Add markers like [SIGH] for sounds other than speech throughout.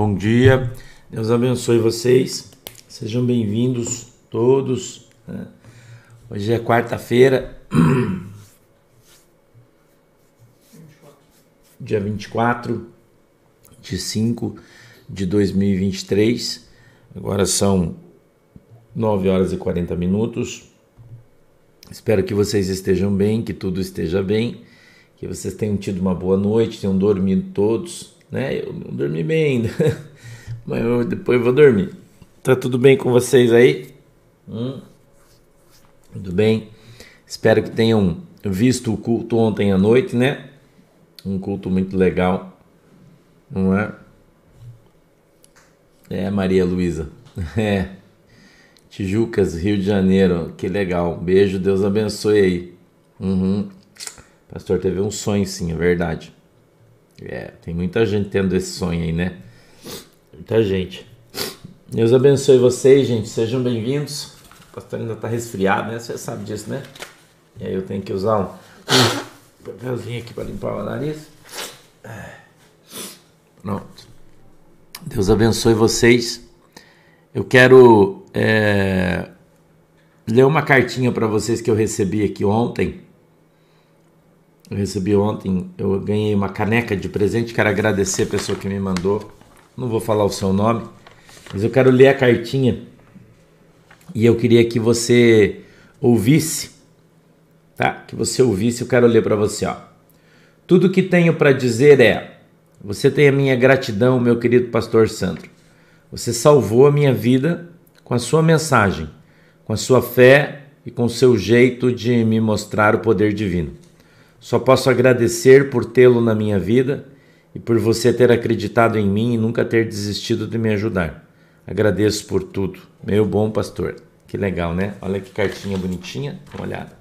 Bom dia, Deus abençoe vocês, sejam bem-vindos todos. Né? Hoje é quarta-feira, [CLEARS THROAT] dia 24 de 5 de 2023. Agora são 9 horas e 40 minutos. Espero que vocês estejam bem, que tudo esteja bem, que vocês tenham tido uma boa noite, tenham dormido todos né? Eu não dormi bem ainda, [LAUGHS] mas eu, depois eu vou dormir. Tá tudo bem com vocês aí? Hum? Tudo bem? Espero que tenham visto o culto ontem à noite, né? Um culto muito legal, não é? É, Maria Luísa. [LAUGHS] É. Tijucas, Rio de Janeiro. Que legal. Beijo, Deus abençoe aí. Uhum. Pastor teve um sonho, sim, é verdade. É, tem muita gente tendo esse sonho aí, né? Muita gente. Deus abençoe vocês, gente. Sejam bem-vindos. O pastor ainda tá resfriado, né? Você sabe disso, né? E aí eu tenho que usar um papelzinho aqui para limpar o nariz. Pronto. Deus abençoe vocês. Eu quero é, ler uma cartinha para vocês que eu recebi aqui ontem eu recebi ontem, eu ganhei uma caneca de presente, quero agradecer a pessoa que me mandou. Não vou falar o seu nome, mas eu quero ler a cartinha e eu queria que você ouvisse, tá? Que você ouvisse, eu quero ler para você, ó. Tudo que tenho para dizer é: você tem a minha gratidão, meu querido pastor Sandro. Você salvou a minha vida com a sua mensagem, com a sua fé e com o seu jeito de me mostrar o poder divino. Só posso agradecer por tê-lo na minha vida e por você ter acreditado em mim e nunca ter desistido de me ajudar. Agradeço por tudo, meu bom pastor. Que legal, né? Olha que cartinha bonitinha, dá uma olhada.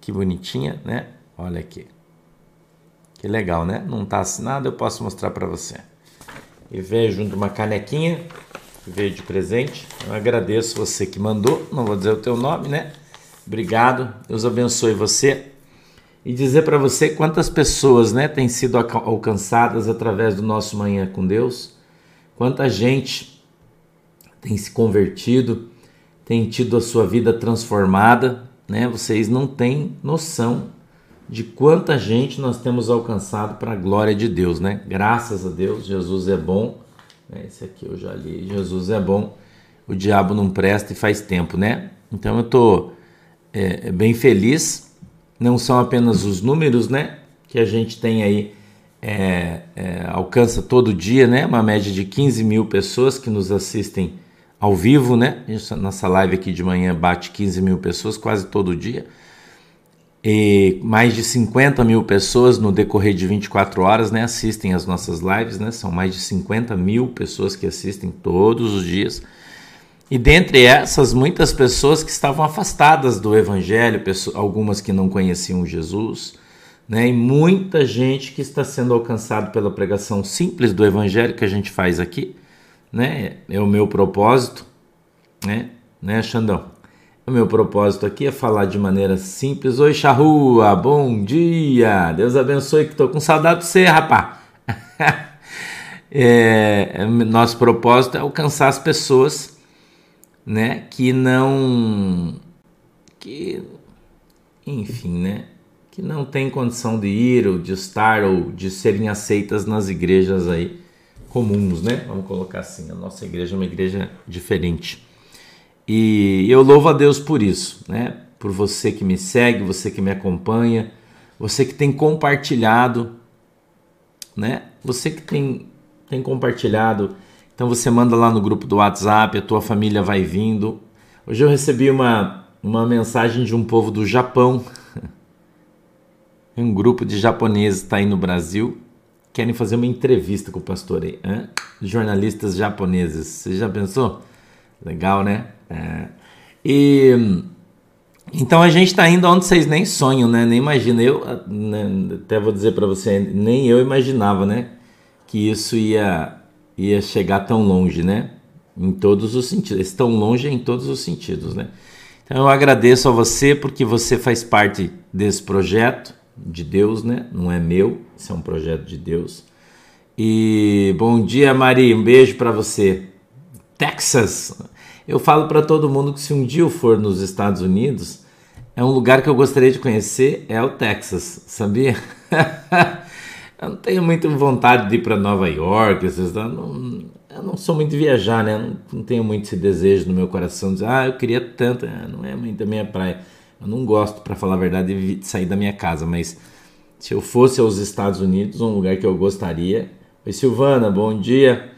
Que bonitinha, né? Olha aqui. Que legal, né? Não está assinado, eu posso mostrar para você. E veio junto uma canequinha, veio de presente. Eu agradeço você que mandou, não vou dizer o teu nome, né? Obrigado, Deus abençoe você e dizer para você quantas pessoas né, têm sido alcançadas através do nosso Manhã com Deus, quanta gente tem se convertido, tem tido a sua vida transformada, né? Vocês não têm noção de quanta gente nós temos alcançado para a glória de Deus, né? Graças a Deus, Jesus é bom. Né? Esse aqui eu já li, Jesus é bom. O diabo não presta e faz tempo, né? Então eu estou é, bem feliz não são apenas os números, né? Que a gente tem aí, é, é, alcança todo dia, né? Uma média de 15 mil pessoas que nos assistem ao vivo, né? Nossa live aqui de manhã bate 15 mil pessoas quase todo dia. E mais de 50 mil pessoas no decorrer de 24 horas né, assistem às nossas lives, né? São mais de 50 mil pessoas que assistem todos os dias. E dentre essas, muitas pessoas que estavam afastadas do Evangelho, algumas que não conheciam Jesus, né? e muita gente que está sendo alcançado pela pregação simples do Evangelho que a gente faz aqui. Né? É o meu propósito, né, né Xandão? O meu propósito aqui é falar de maneira simples. Oi, Charrua, bom dia! Deus abençoe, que estou com saudade de você, rapá! [LAUGHS] é, nosso propósito é alcançar as pessoas né, que não que enfim, né, que não tem condição de ir ou de estar ou de serem aceitas nas igrejas aí comuns, né? Vamos colocar assim, a nossa igreja é uma igreja diferente. E eu louvo a Deus por isso, né? Por você que me segue, você que me acompanha, você que tem compartilhado, né? Você que tem, tem compartilhado então você manda lá no grupo do WhatsApp, a tua família vai vindo. Hoje eu recebi uma, uma mensagem de um povo do Japão. [LAUGHS] Um grupo de japoneses está aí no Brasil, querem fazer uma entrevista com o pastor aí. Hein? Jornalistas japoneses. Você já pensou? Legal, né? É. E então a gente está indo onde vocês nem sonham, né? Nem imaginam. Eu né, até vou dizer para você, nem eu imaginava, né? Que isso ia ia chegar tão longe, né? Em todos os sentidos. Tão longe em todos os sentidos, né? Então eu agradeço a você porque você faz parte desse projeto de Deus, né? Não é meu, isso é um projeto de Deus. E bom dia, Mari, um beijo para você. Texas. Eu falo para todo mundo que se um dia eu for nos Estados Unidos, é um lugar que eu gostaria de conhecer, é o Texas, sabia? [LAUGHS] eu não tenho muita vontade de ir para Nova York, eu não, eu não sou muito de viajar, né? Não, não, tenho muito esse desejo no meu coração de dizer, ah, eu queria tanto, é, não é muito a minha praia. Eu não gosto, para falar a verdade, de sair da minha casa, mas se eu fosse aos Estados Unidos, um lugar que eu gostaria Oi, Silvana, bom dia.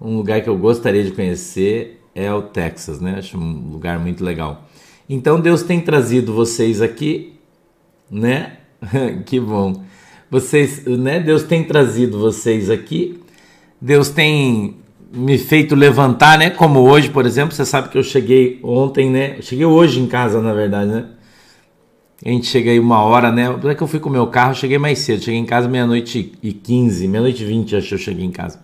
Um lugar que eu gostaria de conhecer é o Texas, né? Acho um lugar muito legal. Então Deus tem trazido vocês aqui, né? [LAUGHS] que bom. Vocês, né? Deus tem trazido vocês aqui. Deus tem me feito levantar, né? Como hoje, por exemplo, você sabe que eu cheguei ontem, né? Eu cheguei hoje em casa, na verdade, né? A gente chega aí uma hora, né? É que eu fui com o meu carro, cheguei mais cedo. Cheguei em casa meia-noite e 15, meia-noite e 20, acho que eu cheguei em casa.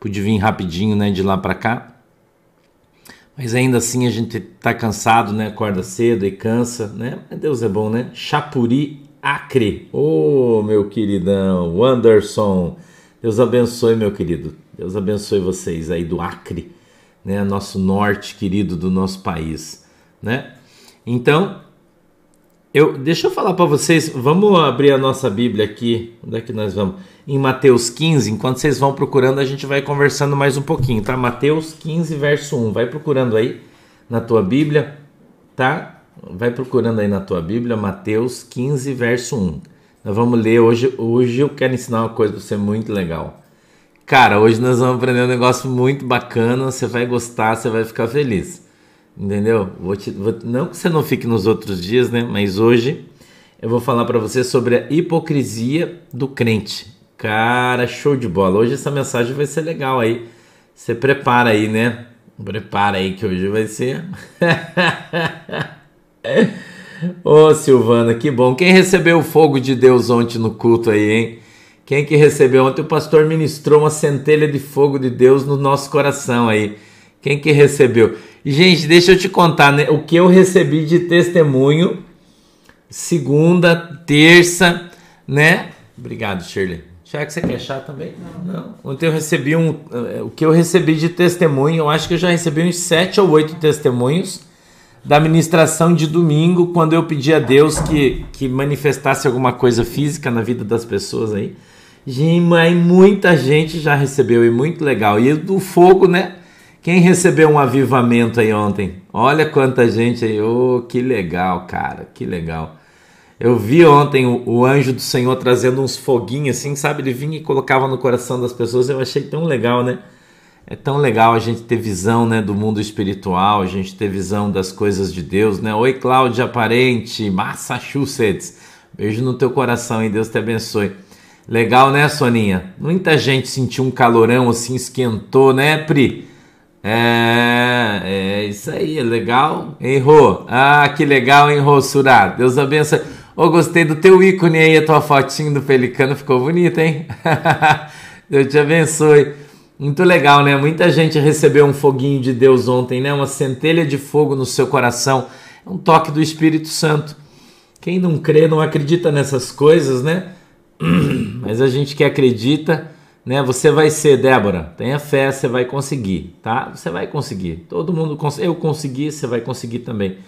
Pude vir rapidinho, né, de lá para cá. Mas ainda assim a gente tá cansado, né? Acorda cedo e cansa, né? Mas Deus é bom, né? Chapuri Acre. Ô, oh, meu queridão, Anderson. Deus abençoe, meu querido. Deus abençoe vocês aí do Acre, né? Nosso norte querido do nosso país, né? Então, eu, deixa eu falar para vocês, vamos abrir a nossa Bíblia aqui, onde é que nós vamos? Em Mateus 15, enquanto vocês vão procurando, a gente vai conversando mais um pouquinho, tá? Mateus 15, verso 1. Vai procurando aí na tua Bíblia, tá? Vai procurando aí na tua Bíblia, Mateus 15, verso 1. Nós vamos ler hoje. Hoje eu quero ensinar uma coisa para você muito legal. Cara, hoje nós vamos aprender um negócio muito bacana, você vai gostar, você vai ficar feliz. Entendeu? Vou te, vou, não que você não fique nos outros dias, né? Mas hoje eu vou falar para você sobre a hipocrisia do crente. Cara, show de bola. Hoje essa mensagem vai ser legal aí. Você prepara aí, né? Prepara aí que hoje vai ser. [LAUGHS] Ô Silvana, que bom. Quem recebeu o fogo de Deus ontem no culto aí, hein? Quem que recebeu ontem? O pastor ministrou uma centelha de fogo de Deus no nosso coração aí. Quem que recebeu? Gente, deixa eu te contar né, o que eu recebi de testemunho segunda, terça, né? Obrigado, Shirley. Já que você quer chá também? Não, não. Ontem eu recebi um. Eh, o que eu recebi de testemunho, eu acho que eu já recebi uns sete ou oito testemunhos da ministração de domingo, quando eu pedi a Deus que, que manifestasse alguma coisa física na vida das pessoas aí. Gente, muita gente já recebeu e muito legal. E do fogo, né? Quem recebeu um avivamento aí ontem? Olha quanta gente aí. Oh, que legal, cara, que legal. Eu vi ontem o, o, anjo do Senhor trazendo uns foguinhos assim, sabe? Ele vinha e colocava no coração das pessoas. Eu achei tão legal, né? É tão legal a gente ter visão, né, do mundo espiritual, a gente ter visão das coisas de Deus, né? Oi, Cláudia Parente, Massachusetts. Beijo no teu coração e Deus te abençoe. Legal, né, Soninha? Muita gente sentiu um calorão assim, esquentou, né, Pri? É, é isso aí, é legal. Hein, Rô? Ah, que legal, hein, Rô Surá? Deus abençoe. Oh, gostei do teu ícone aí, a tua fotinho do pelicano ficou bonita, hein? [LAUGHS] Deus te abençoe. Muito legal, né? Muita gente recebeu um foguinho de Deus ontem, né? Uma centelha de fogo no seu coração. É um toque do Espírito Santo. Quem não crê, não acredita nessas coisas, né? [CLEARS THROAT] Mas a gente que acredita né? Você vai ser, Débora, tenha fé, você vai conseguir, tá? Você vai conseguir. Todo mundo eu consegui, você vai conseguir também,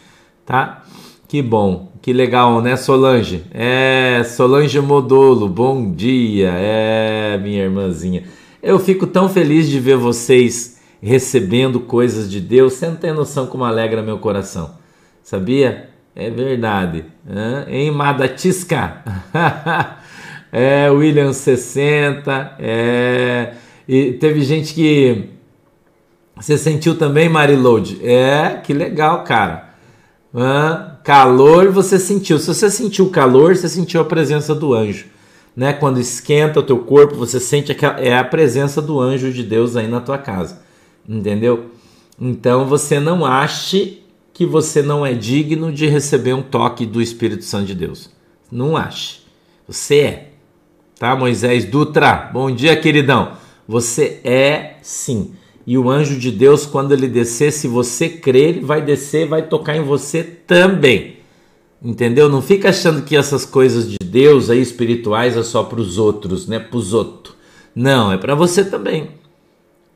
tá? Que bom, que legal, né, Solange? É, Solange Modolo, bom dia. É, minha irmãzinha. Eu fico tão feliz de ver vocês recebendo coisas de Deus, você não tem noção como alegra meu coração. Sabia? É verdade. Hã? Em Madatisca. [LAUGHS] é, William 60, é, e teve gente que você sentiu também, Mariload? É, que legal, cara. calor você sentiu. Se você sentiu calor, você sentiu a presença do anjo. Né? Quando esquenta o teu corpo, você sente que é a presença do anjo de Deus aí na tua casa. Entendeu? Então você não ache que você não é digno de receber um toque do Espírito Santo de Deus. Não ache. Você é. Tá, Moisés Dutra? Bom dia, queridão. Você é sim. E o anjo de Deus, quando ele descer, se você crer, ele vai descer, vai tocar em você também. Entendeu? Não fica achando que essas coisas de Deus aí espirituais é só para os outros, né? Para os outros. Não, é para você também.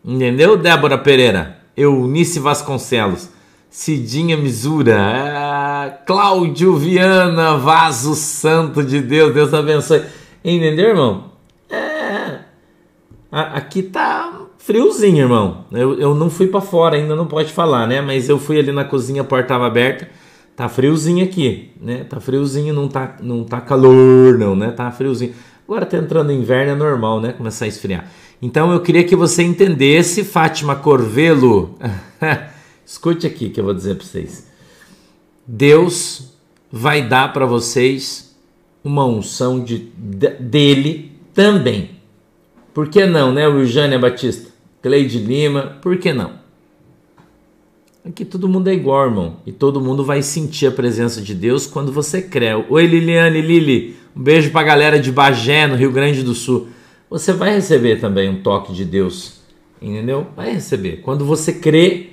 Entendeu, Débora Pereira? Eunice Vasconcelos. Cidinha Misura. Ah, Cláudio Viana, vaso santo de Deus. Deus abençoe. Entendeu, irmão? É. Aqui tá friozinho, irmão. Eu, eu não fui para fora, ainda não pode falar, né? Mas eu fui ali na cozinha, a porta tava aberta. Tá friozinho aqui, né? Tá friozinho, não tá, não tá calor, não, né? Tá friozinho. Agora tá entrando inverno, é normal, né? Começar a esfriar. Então eu queria que você entendesse, Fátima Corvelo. [LAUGHS] Escute aqui que eu vou dizer para vocês. Deus vai dar para vocês uma unção de, de, dele também. Por que não, né, Eugênia Batista? Cleide Lima, por que não? Aqui todo mundo é igual, irmão. E todo mundo vai sentir a presença de Deus quando você crê. Oi, Liliane, Lili. Um beijo pra galera de Bagé, no Rio Grande do Sul. Você vai receber também um toque de Deus. Entendeu? Vai receber. Quando você crê,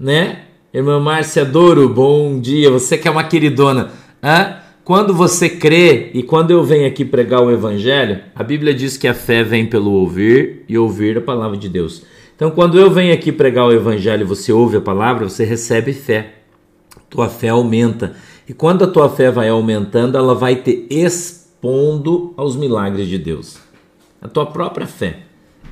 né? Irmã Márcia Douro, bom dia. Você que é uma queridona. Hã? Quando você crê e quando eu venho aqui pregar o evangelho, a Bíblia diz que a fé vem pelo ouvir e ouvir a palavra de Deus. Então, quando eu venho aqui pregar o evangelho você ouve a palavra, você recebe fé. Tua fé aumenta. E quando a tua fé vai aumentando, ela vai te expondo aos milagres de Deus. A tua própria fé.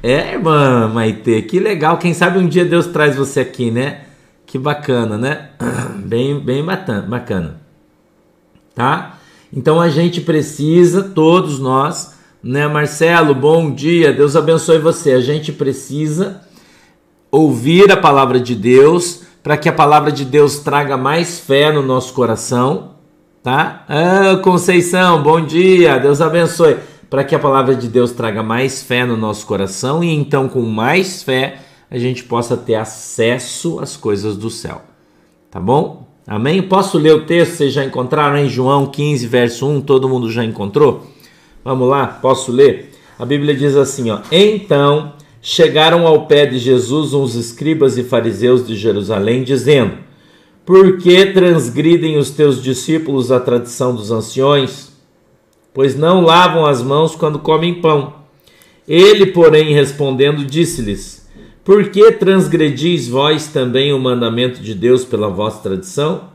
É, irmã Maite, que legal. Quem sabe um dia Deus traz você aqui, né? Que bacana, né? [CLEARS THROAT] Bem, bem bacana. Tá? Então a gente precisa, todos nós, né, Marcelo? Bom dia, Deus abençoe você. A gente precisa ouvir a palavra de Deus, para que a palavra de Deus traga mais fé no nosso coração, tá? Ah, Conceição, bom dia, Deus abençoe. Para que a palavra de Deus traga mais fé no nosso coração e então, com mais fé, a gente possa ter acesso às coisas do céu, tá bom? Amém? Posso ler o texto? Vocês já encontraram em João 15, verso 1? Todo mundo já encontrou? Vamos lá, posso ler? A Bíblia diz assim: ó, então chegaram ao pé de Jesus uns escribas e fariseus de Jerusalém, dizendo: Por que transgridem os teus discípulos a tradição dos anciões? Pois não lavam as mãos quando comem pão. Ele, porém, respondendo, disse-lhes: Por que transgredis vós também o mandamento de Deus pela vossa tradição?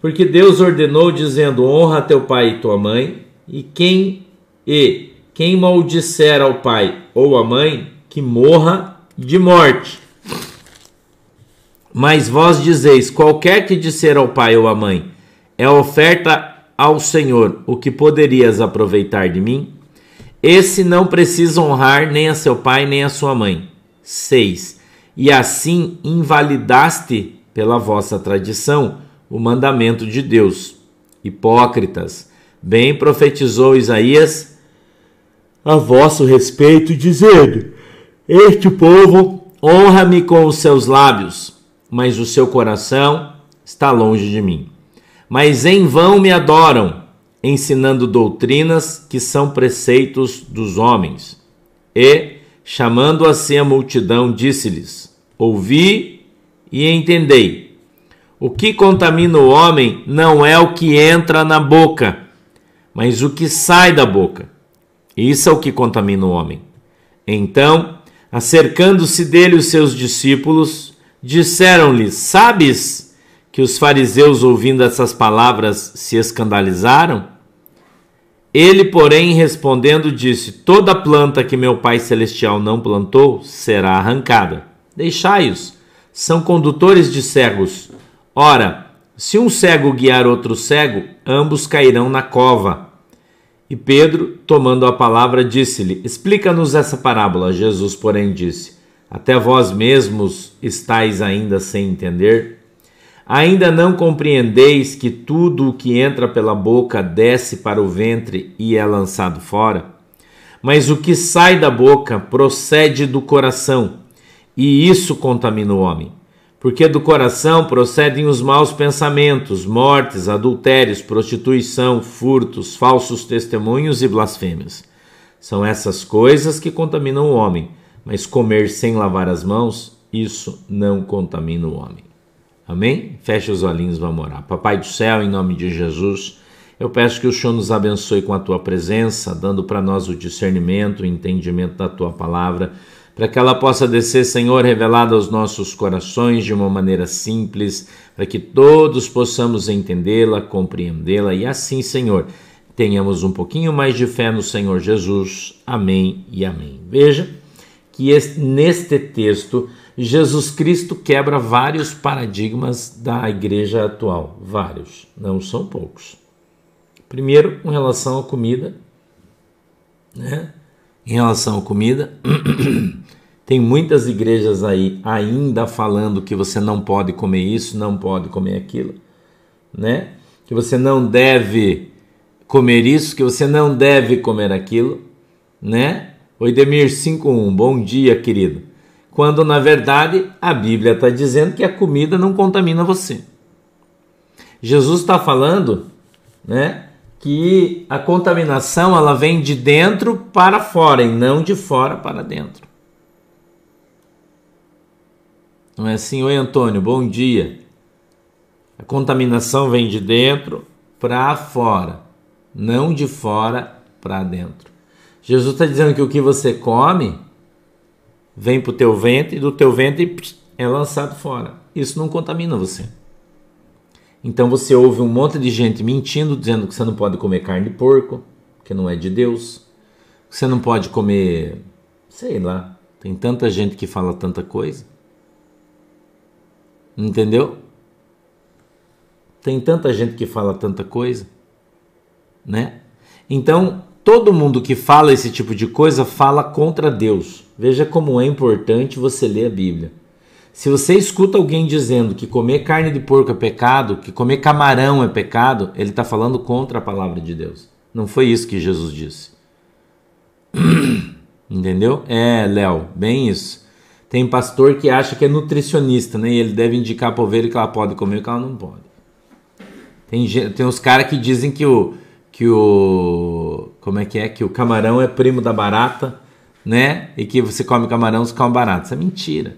Porque Deus ordenou, dizendo: Honra teu pai e tua mãe, e quem e quem maldisser ao pai ou à mãe, que morra de morte. Mas vós dizeis: qualquer que disser ao pai ou à mãe, é oferta ao Senhor o que poderias aproveitar de mim? Esse não precisa honrar nem a seu pai nem a sua mãe. 6. E assim invalidaste pela vossa tradição o mandamento de Deus. Hipócritas, bem profetizou Isaías a vosso respeito, dizendo: este povo honra-me com os seus lábios, mas o seu coração está longe de mim. Mas em vão me adoram, ensinando doutrinas que são preceitos dos homens. E, chamando assim a multidão, disse-lhes: Ouvi e entendei. O que contamina o homem não é o que entra na boca, mas o que sai da boca. Isso é o que contamina o homem. Então, acercando-se dele os seus discípulos, disseram-lhe: Sabes que os fariseus, ouvindo essas palavras, se escandalizaram? Ele, porém, respondendo, disse: Toda planta que meu Pai Celestial não plantou será arrancada. Deixai-os, são condutores de cegos. Ora, se um cego guiar outro cego, ambos cairão na cova. E Pedro, tomando a palavra, disse-lhe: Explica-nos essa parábola. Jesus, porém, disse: Até vós mesmos estáis ainda sem entender? Ainda não compreendeis que tudo o que entra pela boca desce para o ventre e é lançado fora? Mas o que sai da boca procede do coração, e isso contamina o homem porque do coração procedem os maus pensamentos, mortes, adultérios, prostituição, furtos, falsos testemunhos e blasfêmias. São essas coisas que contaminam o homem, mas comer sem lavar as mãos, isso não contamina o homem. Amém? Feche os olhinhos, vamos orar. Papai do céu, em nome de Jesus, Eu peço que o Senhor nos abençoe com a tua presença, dando para nós o discernimento, o entendimento da tua palavra, para que ela possa descer, Senhor, revelada aos nossos corações de uma maneira simples, para que todos possamos entendê-la, compreendê-la e assim, Senhor, tenhamos um pouquinho mais de fé no Senhor Jesus. Amém e amém. Veja que este, neste texto Jesus Cristo quebra vários paradigmas da igreja atual, vários, não são poucos. Primeiro, com relação à comida, né? Em relação à comida, [CLEARS THROAT] tem muitas igrejas aí ainda falando que você não pode comer isso, não pode comer aquilo, né? Que você não deve comer isso, que você não deve comer aquilo, né? Oidemir 51, bom dia, querido quando na verdade a Bíblia está dizendo que a comida não contamina você. Jesus está falando, né, que a contaminação ela vem de dentro para fora e não de fora para dentro. Não é assim, oi Antônio, bom dia. A contaminação vem de dentro para fora, não de fora para dentro. Jesus está dizendo que o que você come vem para o teu ventre e do teu ventre é lançado fora. Isso não contamina você. Então você ouve um monte de gente mentindo, dizendo que você não pode comer carne de porco, que não é de Deus. Você não pode comer, sei lá, tem tanta gente que fala tanta coisa. Entendeu? Tem tanta gente que fala tanta coisa, né? Então, todo mundo que fala esse tipo de coisa fala contra Deus. Veja como é importante você ler a Bíblia. Se você escuta alguém dizendo que comer carne de porco é pecado, que comer camarão é pecado, ele está falando contra a palavra de Deus. Não foi isso que Jesus disse. [CLEARS THROAT] Entendeu? É, Léo, bem isso. Tem pastor que acha que é nutricionista, né? E ele deve indicar para ovelha que ela pode comer e que ela não pode. Tem, tem os caras que dizem que o, que o. Como é que é? Que o camarão é primo da barata né? E que você come camarão, você come barato. Isso é mentira.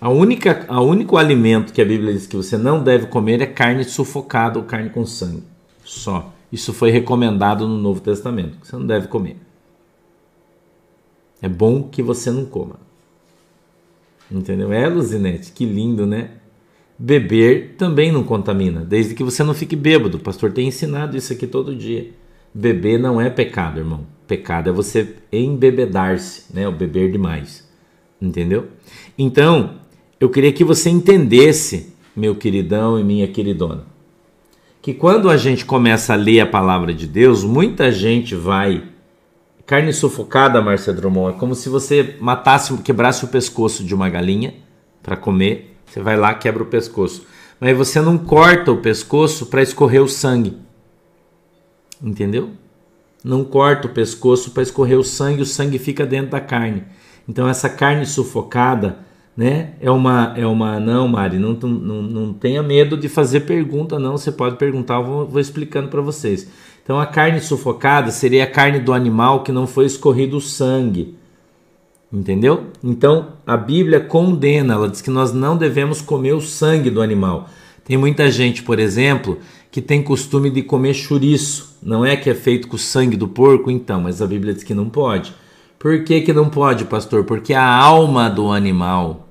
A única, a único alimento que a Bíblia diz que você não deve comer é carne sufocada ou carne com sangue. Só. Isso foi recomendado no Novo Testamento. Que você não deve comer. É bom que você não coma. Entendeu? É, Luzinete, que lindo, né? Beber também não contamina, desde que você não fique bêbado. O pastor tem ensinado isso aqui todo dia. Beber não é pecado, irmão. Pecado é você embebedar-se, né? O beber demais. Entendeu? Então, eu queria que você entendesse, meu queridão e minha queridona, que quando a gente começa a ler a palavra de Deus, muita gente vai. Carne sufocada, Marcia Drummond, é como se você matasse, quebrasse o pescoço de uma galinha para comer. Você vai lá, quebra o pescoço. Mas você não corta o pescoço para escorrer o sangue. Entendeu? não corta o pescoço para escorrer o sangue, o sangue fica dentro da carne. Então essa carne sufocada, né? É uma, é uma não, Mari, não, não, não tenha medo de fazer pergunta, não. Você pode perguntar, eu vou, vou explicando para vocês. Então a carne sufocada seria a carne do animal que não foi escorrido o sangue. Entendeu? Então a Bíblia condena, ela diz que nós não devemos comer o sangue do animal. Tem muita gente, por exemplo, que tem costume de comer chouriço. Não é que é feito com o sangue do porco, então, mas a Bíblia diz que não pode. Por que, que não pode, pastor? Porque a alma do animal,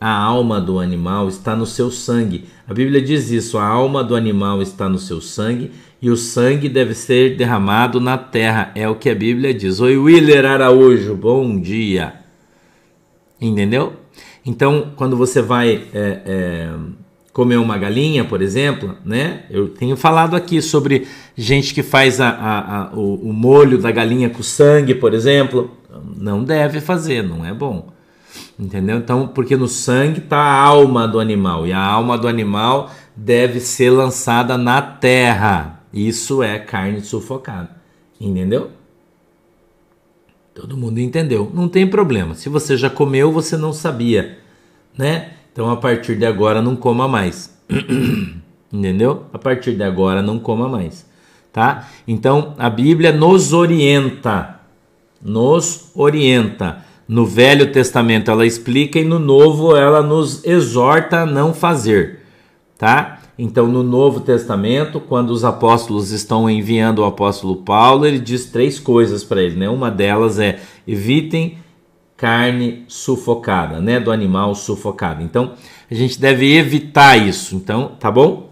a alma do animal está no seu sangue. A Bíblia diz isso: a alma do animal está no seu sangue e o sangue deve ser derramado na terra. É o que a Bíblia diz. Oi, Willer Araújo, bom dia. Entendeu? Então, quando você vai é, é, comer uma galinha, por exemplo, né? Eu tenho falado aqui sobre gente que faz a, a, a, o, o, molho da galinha com sangue, por exemplo. Não deve fazer, não é bom. Entendeu? Então, porque no sangue está a alma do animal e a alma do animal deve ser lançada na terra. Isso é carne sufocada. Entendeu? Todo mundo entendeu. Não tem problema. Se você já comeu, você não sabia, né? Então a partir de agora não coma mais. [CLEARS THROAT] Entendeu? A partir de agora não coma mais, tá? Então a Bíblia nos orienta. Nos orienta. No Velho Testamento ela explica e no Novo ela nos exorta a não fazer, tá? Então, no Novo Testamento, quando os apóstolos estão enviando o apóstolo Paulo, ele diz três coisas para ele, né? Uma delas é evitem carne sufocada, né? Do animal sufocado. Então, a gente deve evitar isso. Então, tá bom?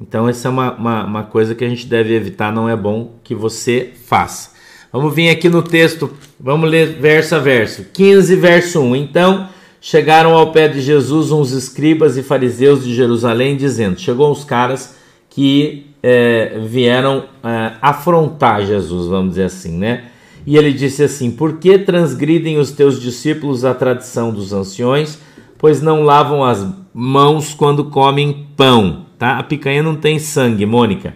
Então, essa é uma, uma, uma coisa que a gente deve evitar, não é bom que você faça. Vamos vir aqui no texto, vamos ler verso a verso. 15, verso 1. Então chegaram ao pé de Jesus uns escribas e fariseus de Jerusalém, dizendo: Chegou os caras que é, vieram é, afrontar Jesus, vamos dizer assim, né? E ele disse assim: Por que transgridem os teus discípulos a tradição dos anciões, pois não lavam as mãos quando comem pão? Tá? A picanha não tem sangue, Mônica.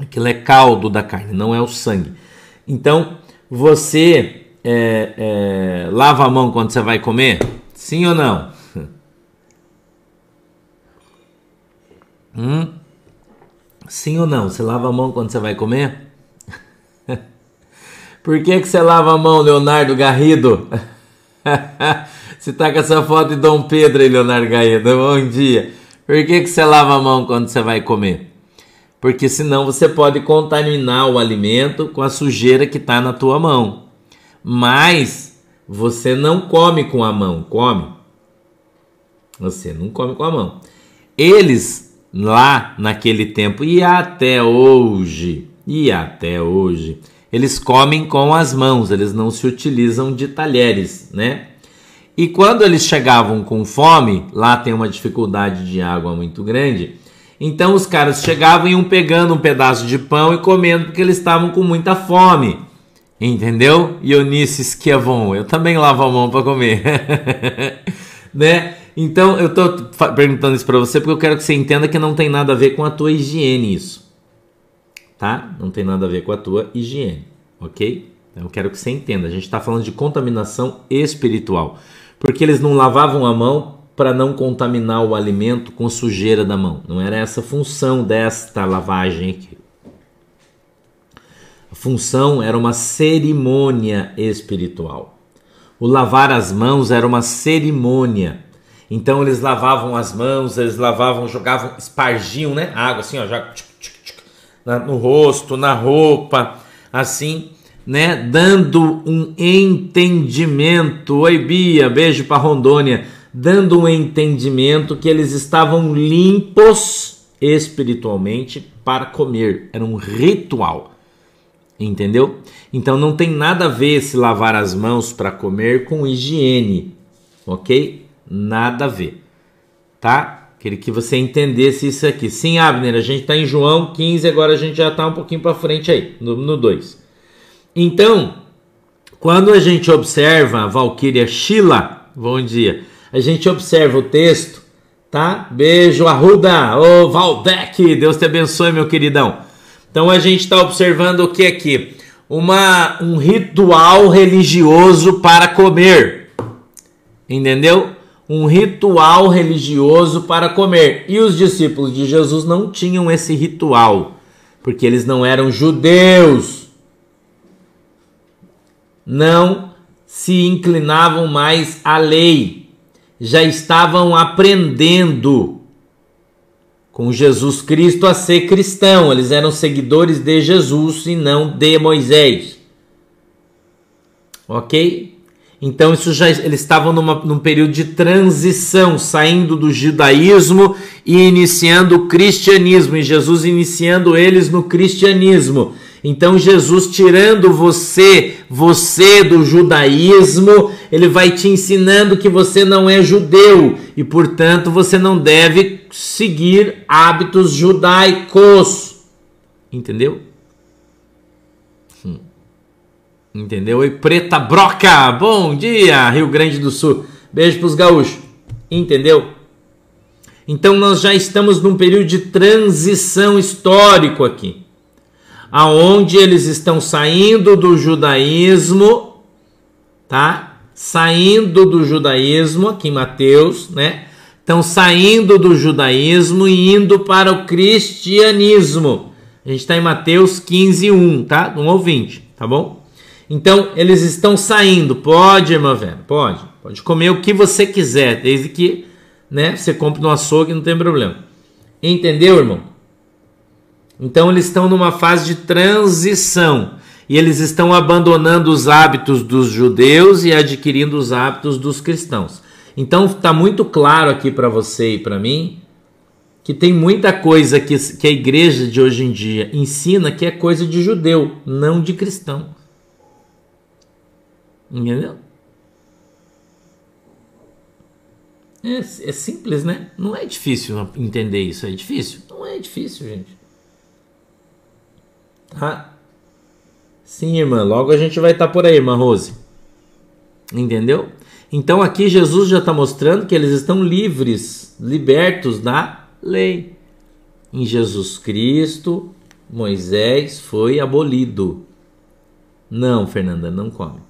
Aquilo é caldo da carne, não é o sangue. Então, você é, é, lava a mão quando você vai comer? Sim ou não? Hum? Sim ou não? Você lava a mão quando você vai comer? [LAUGHS] Por que, que você lava a mão, Leonardo Garrido? [LAUGHS] você tá com essa foto de Dom Pedro aí, Leonardo Garrido. Bom dia. Por que, que você lava a mão quando você vai comer? Porque senão você pode contaminar o alimento com a sujeira que está na tua mão. Mas você não come com a mão, come? Você não come com a mão. Eles lá naquele tempo e até hoje, e até hoje, eles comem com as mãos, eles não se utilizam de talheres, né? E quando eles chegavam com fome, lá tem uma dificuldade de água muito grande, então os caras chegavam e iam pegando um pedaço de pão e comendo porque eles estavam com muita fome. Entendeu? Eunice Schiavon, eu também lavo a mão para comer. [LAUGHS] né? Então eu tô perguntando isso para você porque eu quero que você entenda que não tem nada a ver com a tua higiene isso. Tá? Não tem nada a ver com a tua higiene, OK? Então, eu quero que você entenda. A gente está falando de contaminação espiritual. Porque eles não lavavam a mão para não contaminar o alimento com sujeira da mão. Não era essa a função desta lavagem aqui função era uma cerimônia espiritual. O lavar as mãos era uma cerimônia. Então eles lavavam as mãos, eles lavavam, jogavam, espargiam, né? Água assim, ó, já no rosto, na roupa, assim, né? Dando um entendimento. Oi, Bia, beijo para Rondônia. Dando um entendimento que eles estavam limpos espiritualmente para comer. Era um ritual. Entendeu? Então não tem nada a ver se lavar as mãos para comer com higiene, ok? Nada a ver, tá? Queria que você entendesse isso aqui. Sim, Abner, a gente está em João 15, agora a gente já está um pouquinho para frente aí, no 2. Então, quando a gente observa a Valkyria Sheila, bom dia, a gente observa o texto, tá? Beijo, Arruda, ô Valdec, Deus te abençoe, meu queridão. Então a gente está observando o que aqui? Uma, um ritual religioso para comer. Entendeu? Um ritual religioso para comer. E os discípulos de Jesus não tinham esse ritual, porque eles não eram judeus. Não se inclinavam mais à lei. Já estavam aprendendo com Jesus Cristo a ser cristão. Eles eram seguidores de Jesus e não de Moisés. Ok? Então isso já eles estavam numa, num período de transição, saindo do judaísmo e iniciando o cristianismo, e Jesus iniciando eles no cristianismo. Então Jesus tirando você, você do judaísmo, ele vai te ensinando que você não é judeu e portanto você não deve seguir hábitos judaicos. Entendeu? Hum. Entendeu? E Preta Broca, bom dia, Rio Grande do Sul. Beijo pros gaúchos. Entendeu? Então nós já estamos num período de transição histórico aqui aonde eles estão saindo do judaísmo, tá? Saindo do judaísmo, aqui em Mateus, né? Estão saindo do judaísmo e indo para o cristianismo. A gente está em Mateus 15, 1, tá? Um ouvinte, tá bom? Então, eles estão saindo. Pode, irmã velha, pode. Pode comer o que você quiser, desde que né, você compre no açougue, não tem problema. Entendeu, irmão? Então eles estão numa fase de transição e eles estão abandonando os hábitos dos judeus e adquirindo os hábitos dos cristãos. Então está muito claro aqui para você e para mim que tem muita coisa que, que a igreja de hoje em dia ensina que é coisa de judeu, não de cristão. Entendeu? É, é simples, né? Não é difícil entender isso. É difícil? Não é difícil, gente. Tá? Sim, irmã. Logo a gente vai estar tá por aí, irmã Rose. Entendeu? Então aqui Jesus já está mostrando que eles estão livres, libertos da lei. Em Jesus Cristo, Moisés foi abolido. Não, Fernanda, não come.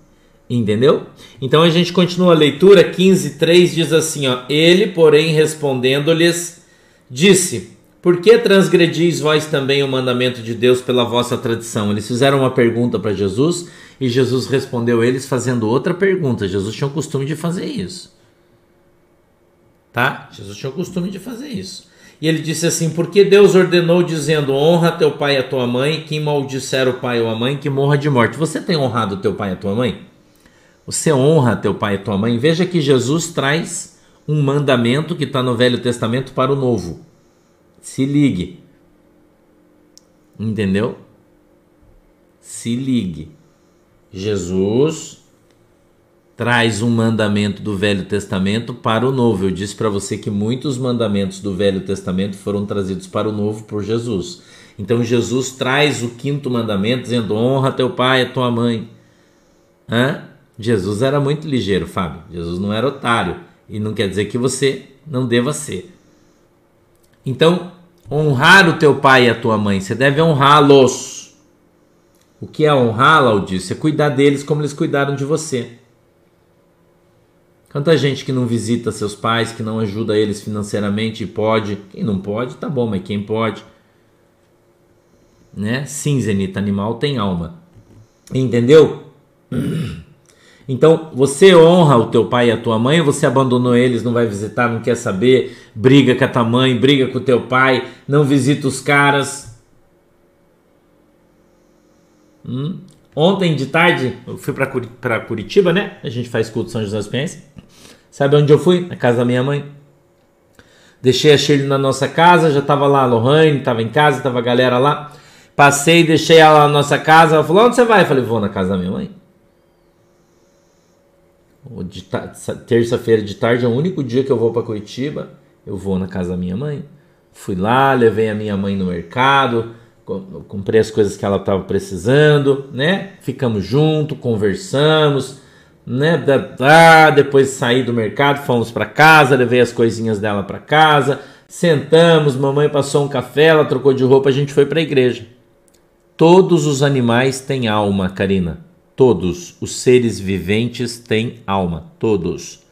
Entendeu? Então a gente continua a leitura, 15:3 diz assim, ó: Ele, porém, respondendo-lhes, disse: Por que transgredis vós também o mandamento de Deus pela vossa tradição? Eles fizeram uma pergunta para Jesus e Jesus respondeu eles fazendo outra pergunta. Jesus tinha o costume de fazer isso. Tá? Jesus tinha o costume de fazer isso. E ele disse assim: Porque Deus ordenou, dizendo: Honra teu pai e a tua mãe, quem maldisser o pai ou a mãe, que morra de morte. Você tem honrado teu pai e a tua mãe? Você honra teu pai e tua mãe? Veja que Jesus traz um mandamento que está no Velho Testamento para o Novo. Se ligue. Entendeu? Se ligue. Jesus traz um mandamento do Velho Testamento para o Novo. Eu disse para você que muitos mandamentos do Velho Testamento foram trazidos para o Novo por Jesus. Então Jesus traz o quinto mandamento dizendo: honra teu pai e tua mãe. Hã? Jesus era muito ligeiro, Fábio. Jesus não era otário. E não quer dizer que você não deva ser. Então, honrar o teu pai e a tua mãe, você deve honrá-los. O que é honrar, Laudício? É cuidar deles como eles cuidaram de você. Quanta gente que não visita seus pais, que não ajuda eles financeiramente e pode. Quem não pode, tá bom, mas quem pode. Né? Sim, Zenita, animal tem alma. Entendeu? [CLEARS THROAT] Então, você honra o teu pai e a tua mãe, você abandonou eles, não vai visitar, não quer saber, briga com a tua mãe, briga com o teu pai, não visita os caras. Hum? Ontem de tarde, eu fui para Curitiba, né? A gente faz culto São José dos. Sabe onde eu fui? Na casa da minha mãe. Deixei a Shirley na nossa casa, já tava lá a Lohane, tava em casa, tava a galera lá. Passei, deixei ela na nossa casa. Ela falou: Onde você vai? Eu falei: Vou na casa da minha mãe. Terça-feira de tarde é o único dia que eu vou para Curitiba. Eu vou na casa da minha mãe. Fui lá, levei a minha mãe no mercado, comprei as coisas que ela estava precisando, né? Ficamos junto, conversamos né? Ah, depois saí do mercado, fomos para casa, levei as coisinhas dela para casa, sentamos, mamãe passou um café, ela trocou de roupa, a gente foi para a igreja. Todos os animais têm alma, Karina. Todos os seres viventes têm alma, todos,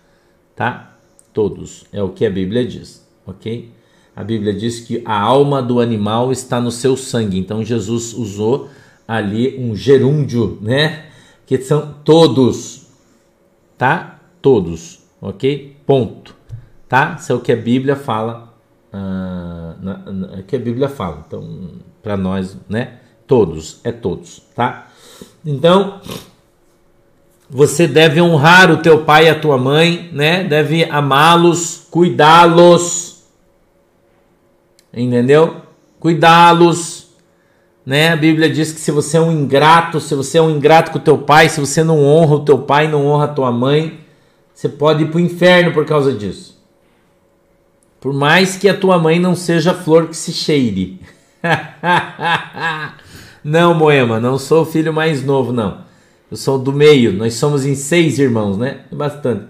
tá? Todos. É o que a Bíblia diz, ok? A Bíblia diz que a alma do animal está no seu sangue. Então Jesus usou ali um gerúndio, né? Que são todos, tá? Todos, ok? Ponto, tá? Isso é o que a Bíblia fala, uh, na, na, é que a Bíblia fala. Então, para nós, né? Todos, é todos, tá? Então, você deve honrar o teu pai e a tua mãe, né? Deve amá-los, cuidá-los, entendeu? Cuidá-los, né? A Bíblia diz que se você é um ingrato, se você é um ingrato com o teu pai, se você não honra o teu pai, não honra a tua mãe, você pode ir para o inferno por causa disso. Por mais que a tua mãe não seja flor que se cheire. [LAUGHS] não, Moema, não sou o filho mais novo, não. Eu sou do meio. Nós somos em seis irmãos, né? É bastante.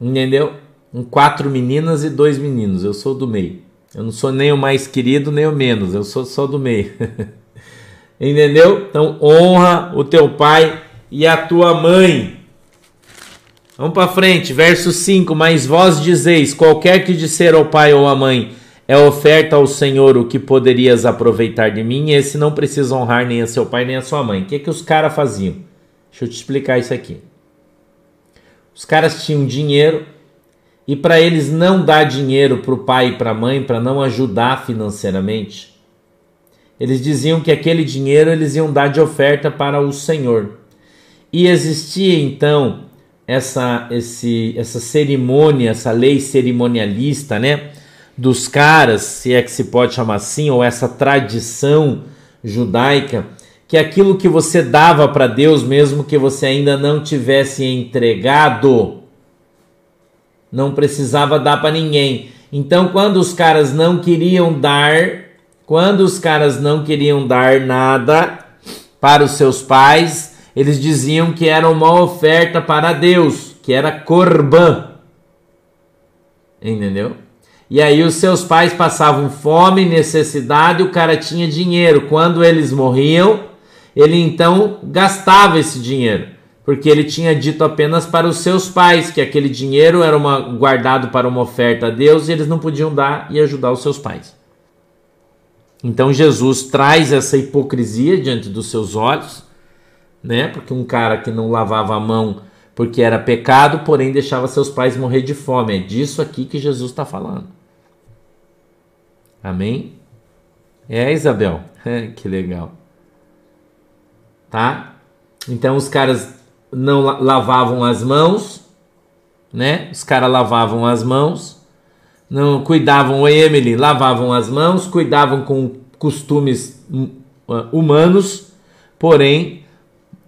Entendeu? Um quatro meninas e dois meninos. Eu sou do meio. Eu não sou nem o mais querido, nem o menos. Eu sou só do meio. [LAUGHS] Entendeu? Então honra o teu pai e a tua mãe. Vamos para frente, verso 5. Mas vós dizeis: qualquer que disser ao pai ou à mãe, é oferta ao Senhor o que poderias aproveitar de mim, esse não precisa honrar nem a seu pai nem a sua mãe. O que, que os caras faziam? Deixa eu te explicar isso aqui. Os caras tinham dinheiro e para eles não dar dinheiro para o pai e para a mãe para não ajudar financeiramente, eles diziam que aquele dinheiro eles iam dar de oferta para o Senhor. E existia então essa, esse, essa cerimônia, essa lei cerimonialista, né? Dos caras, se é que se pode chamar assim, ou essa tradição judaica, que aquilo que você dava para Deus, mesmo que você ainda não tivesse entregado, não precisava dar para ninguém. Então, quando os caras não queriam dar, quando os caras não queriam dar nada para os seus pais, eles diziam que era uma oferta para Deus, que era corban. Entendeu? E aí os seus pais passavam fome, necessidade, o cara tinha dinheiro. Quando eles morriam, ele então gastava esse dinheiro porque ele tinha dito apenas para os seus pais que aquele dinheiro era uma, guardado para uma oferta a Deus e eles não podiam dar e ajudar os seus pais. Então Jesus traz essa hipocrisia diante dos seus olhos, né? Porque um cara que não lavava a mão porque era pecado, porém deixava seus pais morrer de fome. É disso aqui que Jesus está falando. Amém? É, Isabel? [LAUGHS] que legal. Tá? Então os caras não lavavam as mãos, né? Os caras lavavam as mãos, não cuidavam, o Emily, lavavam as mãos, cuidavam com costumes hum, humanos, porém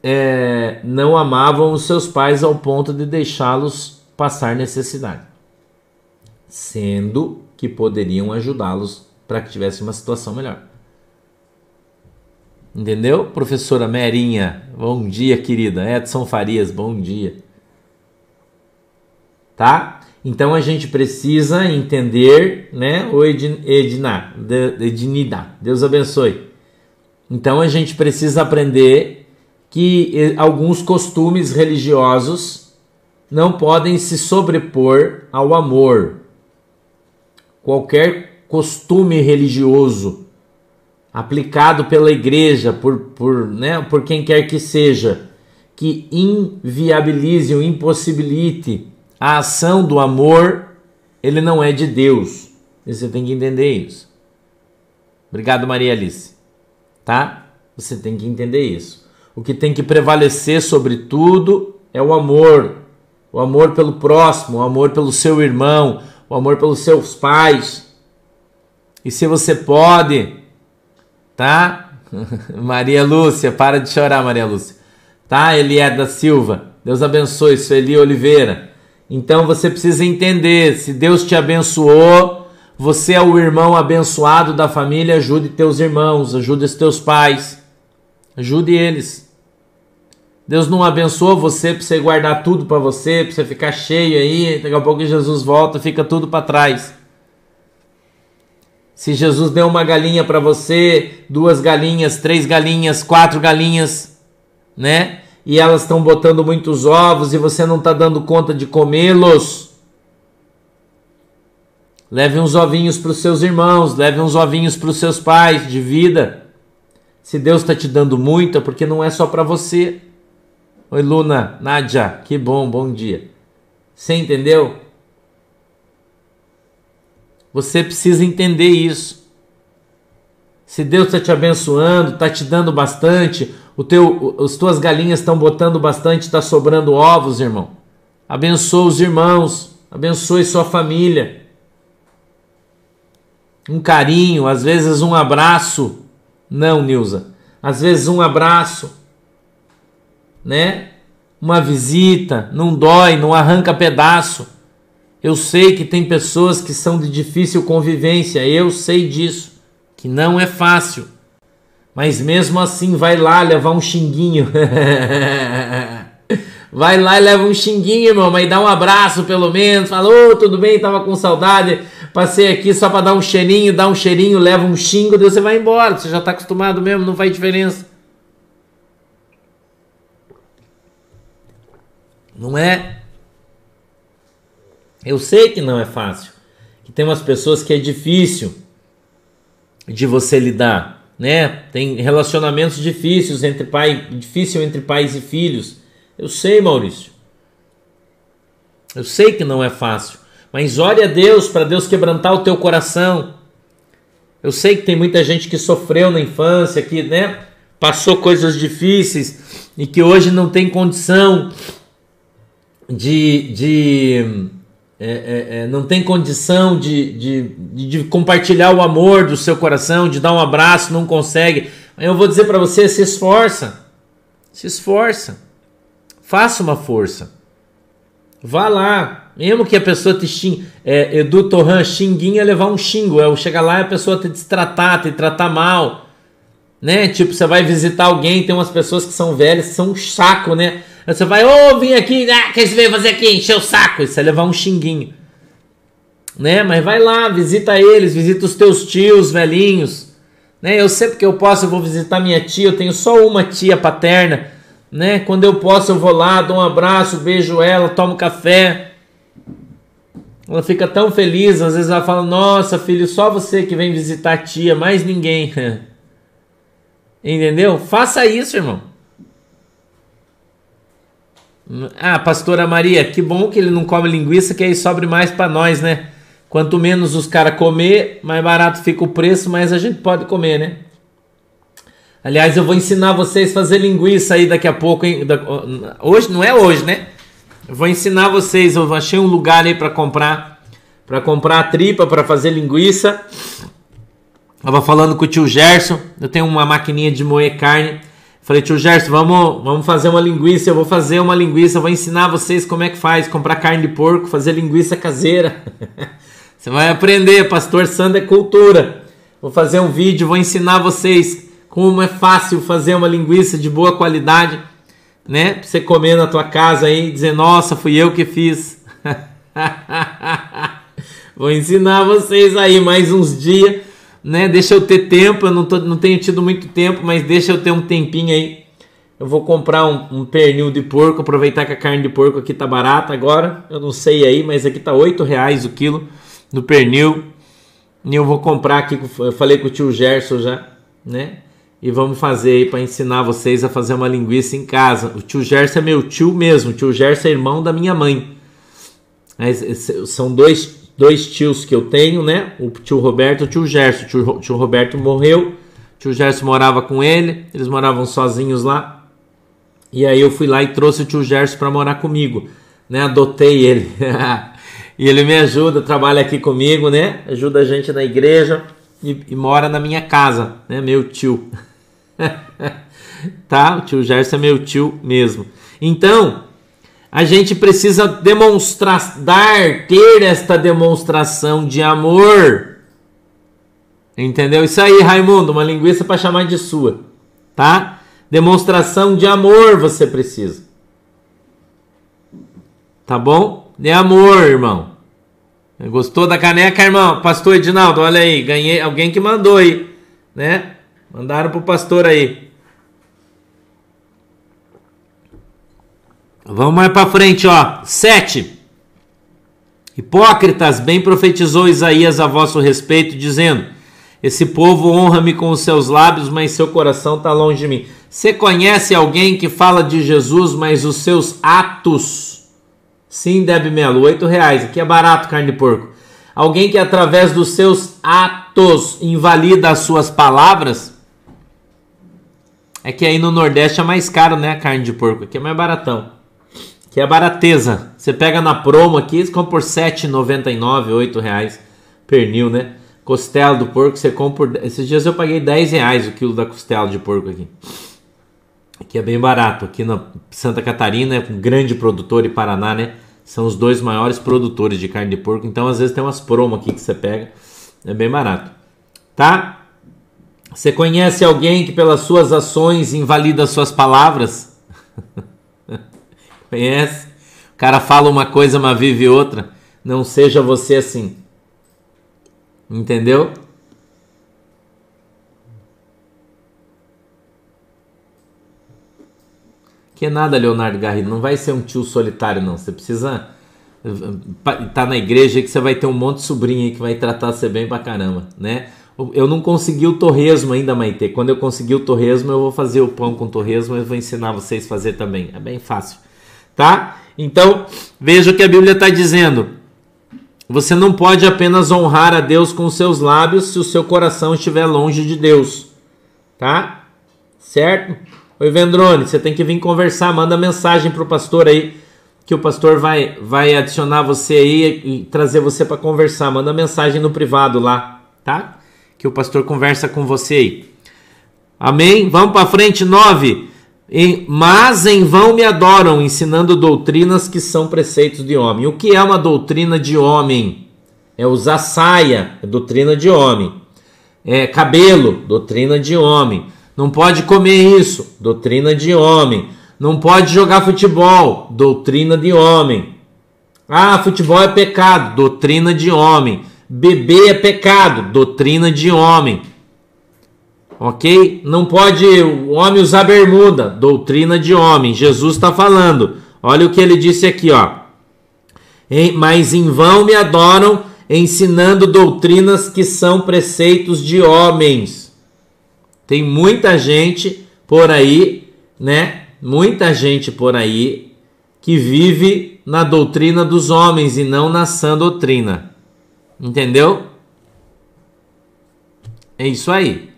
é, não amavam os seus pais ao ponto de deixá-los passar necessidade, sendo que poderiam ajudá-los para que tivesse uma situação melhor. Entendeu? Professora Merinha, bom dia, querida. Edson Farias, bom dia. Tá? Então a gente precisa entender, né? O Edna, Ednida, Deus abençoe. Então a gente precisa aprender que alguns costumes religiosos não podem se sobrepor ao amor. Qualquer costume religioso aplicado pela igreja, por, por, né, por quem quer que seja, que inviabilize ou impossibilite a ação do amor, ele não é de Deus. Você tem que entender isso. Obrigado, Maria Alice. Tá? Você tem que entender isso. O que tem que prevalecer sobre tudo é o amor. O amor pelo próximo, o amor pelo seu irmão, amor pelos seus pais. E se você pode, tá? [LAUGHS] Maria Lúcia, para de chorar, Maria Lúcia. Tá? Elié da Silva, Deus abençoe. Sueli Oliveira. Então você precisa entender: se Deus te abençoou, você é o irmão abençoado da família, ajude teus irmãos, ajude os teus pais, ajude eles. Deus não abençoou você para você guardar tudo para você, para você ficar cheio aí, daqui a pouco Jesus volta, fica tudo para trás. Se Jesus deu uma galinha para você, duas galinhas, três galinhas, quatro galinhas, né? E elas estão botando muitos ovos e você não está dando conta de comê-los. Leve uns ovinhos para os seus irmãos, leve uns ovinhos para os seus pais de vida. Se Deus está te dando muito, é porque não é só para você. Oi, Luna, Nádia, que bom, bom dia. Você entendeu? Você precisa entender isso. Se Deus está te abençoando, está te dando bastante, o teu, as tuas galinhas estão botando bastante, está sobrando ovos, irmão. Abençoa os irmãos, abençoe sua família. Um carinho, às vezes um abraço. Não, Nilza. Às vezes um abraço, né? Uma visita, não dói, não arranca pedaço. Eu sei que tem pessoas que são de difícil convivência, eu sei disso, que não é fácil. Mas mesmo assim, vai lá levar um xinguinho. [LAUGHS] vai lá e leva um xinguinho, irmão, mas dá um abraço pelo menos. Fala, ô, oh, tudo bem, tava com saudade. Passei aqui só para dar um cheirinho, dá um cheirinho, leva um xingo, Deus você vai embora. Você já tá acostumado mesmo, não faz diferença. Não é? Eu sei que não é fácil, que tem umas pessoas que é difícil de você lidar, né? Tem relacionamentos difíceis entre pai, difícil entre pais e filhos. Eu sei, Maurício. Eu sei que não é fácil, Mas ore a Deus para Deus quebrantar o teu coração. Eu sei que tem muita gente que sofreu na infância, que né, passou coisas difíceis e que hoje não tem condição de, de é, é, é, não tem condição de, de, de, compartilhar o amor do seu coração, de dar um abraço, não consegue. Eu vou dizer para você: se esforça, se esforça, faça uma força, vá lá, mesmo que a pessoa te xingue, é, Edu Torran, xinguinha é levar um xingo, é chegar lá e a pessoa te destratar, te tratar mal, né? Tipo, você vai visitar alguém, tem umas pessoas que são velhas, são um saco, né? Você vai, ô, oh, vim aqui, ah, que você veio fazer aqui? Encher o saco. E você levar um xinguinho. Né? Mas vai lá, visita eles, visita os teus tios velhinhos. Né? Eu sempre que eu posso, eu vou visitar minha tia. Eu tenho só uma tia paterna. Né? Quando eu posso, eu vou lá, dou um abraço, beijo ela, tomo café. Ela fica tão feliz, às vezes ela fala: Nossa, filho, só você que vem visitar a tia, mais ninguém. [LAUGHS] Entendeu? Faça isso, irmão. Ah, pastora Maria, que bom que ele não come linguiça, que aí sobre mais para nós, né? Quanto menos os caras comer, mais barato fica o preço, mas a gente pode comer, né? Aliás, eu vou ensinar vocês a fazer linguiça aí daqui a pouco, hein? Hoje, não é hoje, né? Eu vou ensinar vocês, eu achei um lugar aí para comprar, para comprar a tripa para fazer linguiça. Tava falando com o tio Gerson, eu tenho uma maquininha de moer carne. Falei, tio Gerson, vamos, vamos fazer uma linguiça. Eu vou fazer uma linguiça, vou ensinar vocês como é que faz. Comprar carne de porco, fazer linguiça caseira. [LAUGHS] Você vai aprender, Pastor Sandro é cultura. Vou fazer um vídeo, vou ensinar vocês como é fácil fazer uma linguiça de boa qualidade, né? Pra você comer na tua casa aí dizer, nossa, fui eu que fiz. [LAUGHS] vou ensinar vocês aí mais uns dias né? Deixa eu ter tempo, eu não, tô, não tenho tido muito tempo, mas deixa eu ter um tempinho aí. Eu vou comprar um, um pernil de porco, aproveitar que a carne de porco aqui tá barata agora. Eu não sei aí, mas aqui tá oito reais o quilo no pernil. E eu vou comprar aqui, eu falei com o tio Gerson já, né? E vamos fazer aí para ensinar vocês a fazer uma linguiça em casa. O tio Gerson é meu tio mesmo, o tio Gerson é irmão da minha mãe. São dois dois tios que eu tenho, né? O tio Roberto e o tio Gerson. O tio, tio Roberto morreu, o tio Gerson morava com ele, eles moravam sozinhos lá. E aí eu fui lá e trouxe o tio Gerson para morar comigo, né? Adotei ele. [LAUGHS] e ele me ajuda, trabalha aqui comigo, né? Ajuda a gente na igreja e, e mora na minha casa, né? Meu tio. [LAUGHS] tá? O tio Gerson é meu tio mesmo. Então, a gente precisa demonstrar, dar, ter esta demonstração de amor. Entendeu? Isso aí, Raimundo, uma linguiça para chamar de sua, tá? Demonstração de amor você precisa. Tá bom? De amor, irmão. Gostou da caneca, irmão? Pastor Edinaldo, olha aí, ganhei alguém que mandou aí, né? Mandaram pro pastor aí. Vamos mais para frente, ó. 7. Hipócritas, bem profetizou Isaías a vosso respeito, dizendo: Esse povo honra-me com os seus lábios, mas seu coração está longe de mim. Você conhece alguém que fala de Jesus, mas os seus atos. Sim, Deb Melo, 8 reais. Aqui é barato carne de porco. Alguém que através dos seus atos invalida as suas palavras. É que aí no Nordeste é mais caro, né? A carne de porco. Aqui é mais baratão que é barateza. Você pega na promo aqui, você compra por R$ 7,99, R$ reais pernil, né? Costela do porco, você compra por... Esses dias eu paguei 10 reais o quilo da costela de porco aqui. Aqui é bem barato. Aqui na Santa Catarina, é um grande produtor e Paraná, né? São os dois maiores produtores de carne de porco. Então, às vezes, tem umas promo aqui que você pega. É bem barato. Tá? Você conhece alguém que pelas suas ações invalida suas palavras? [LAUGHS] Conhece? O cara fala uma coisa, mas vive outra. Não seja você assim. Entendeu? Que nada, Leonardo Garrido. Não vai ser um tio solitário, não. Você precisa estar tá na igreja que você vai ter um monte de sobrinho aí que vai tratar você bem pra caramba, né? Eu não consegui o torresmo ainda, Maite. Quando eu conseguir o torresmo, eu vou fazer o pão com torresmo e vou ensinar vocês a fazer também. É bem fácil tá? Então, veja o que a Bíblia está dizendo. você não pode apenas honrar a Deus com seus lábios se o seu coração estiver longe de Deus. Tá? Certo? Oi, Vendrone, você tem que vir conversar, manda mensagem pro pastor aí, que o pastor vai vai adicionar você aí e trazer você para conversar. Manda mensagem no privado lá, tá? Que o pastor conversa com você aí. Amém? Vamos para frente, 9. Mas em vão me adoram, ensinando doutrinas que são preceitos de homem. O que é uma doutrina de homem? É usar saia, é doutrina de homem. É cabelo, doutrina de homem. Não pode comer isso, doutrina de homem. Não pode jogar futebol, doutrina de homem. Ah, futebol é pecado, doutrina de homem. Beber é pecado, doutrina de homem ok? Não pode o homem usar bermuda, doutrina de homem. Jesus está falando. Olha o que ele disse aqui, ó. Mas em vão me adoram, ensinando doutrinas que são preceitos de homens. Tem muita gente por aí, né? Muita gente por aí que vive na doutrina dos homens e não na sã doutrina. Entendeu? É isso aí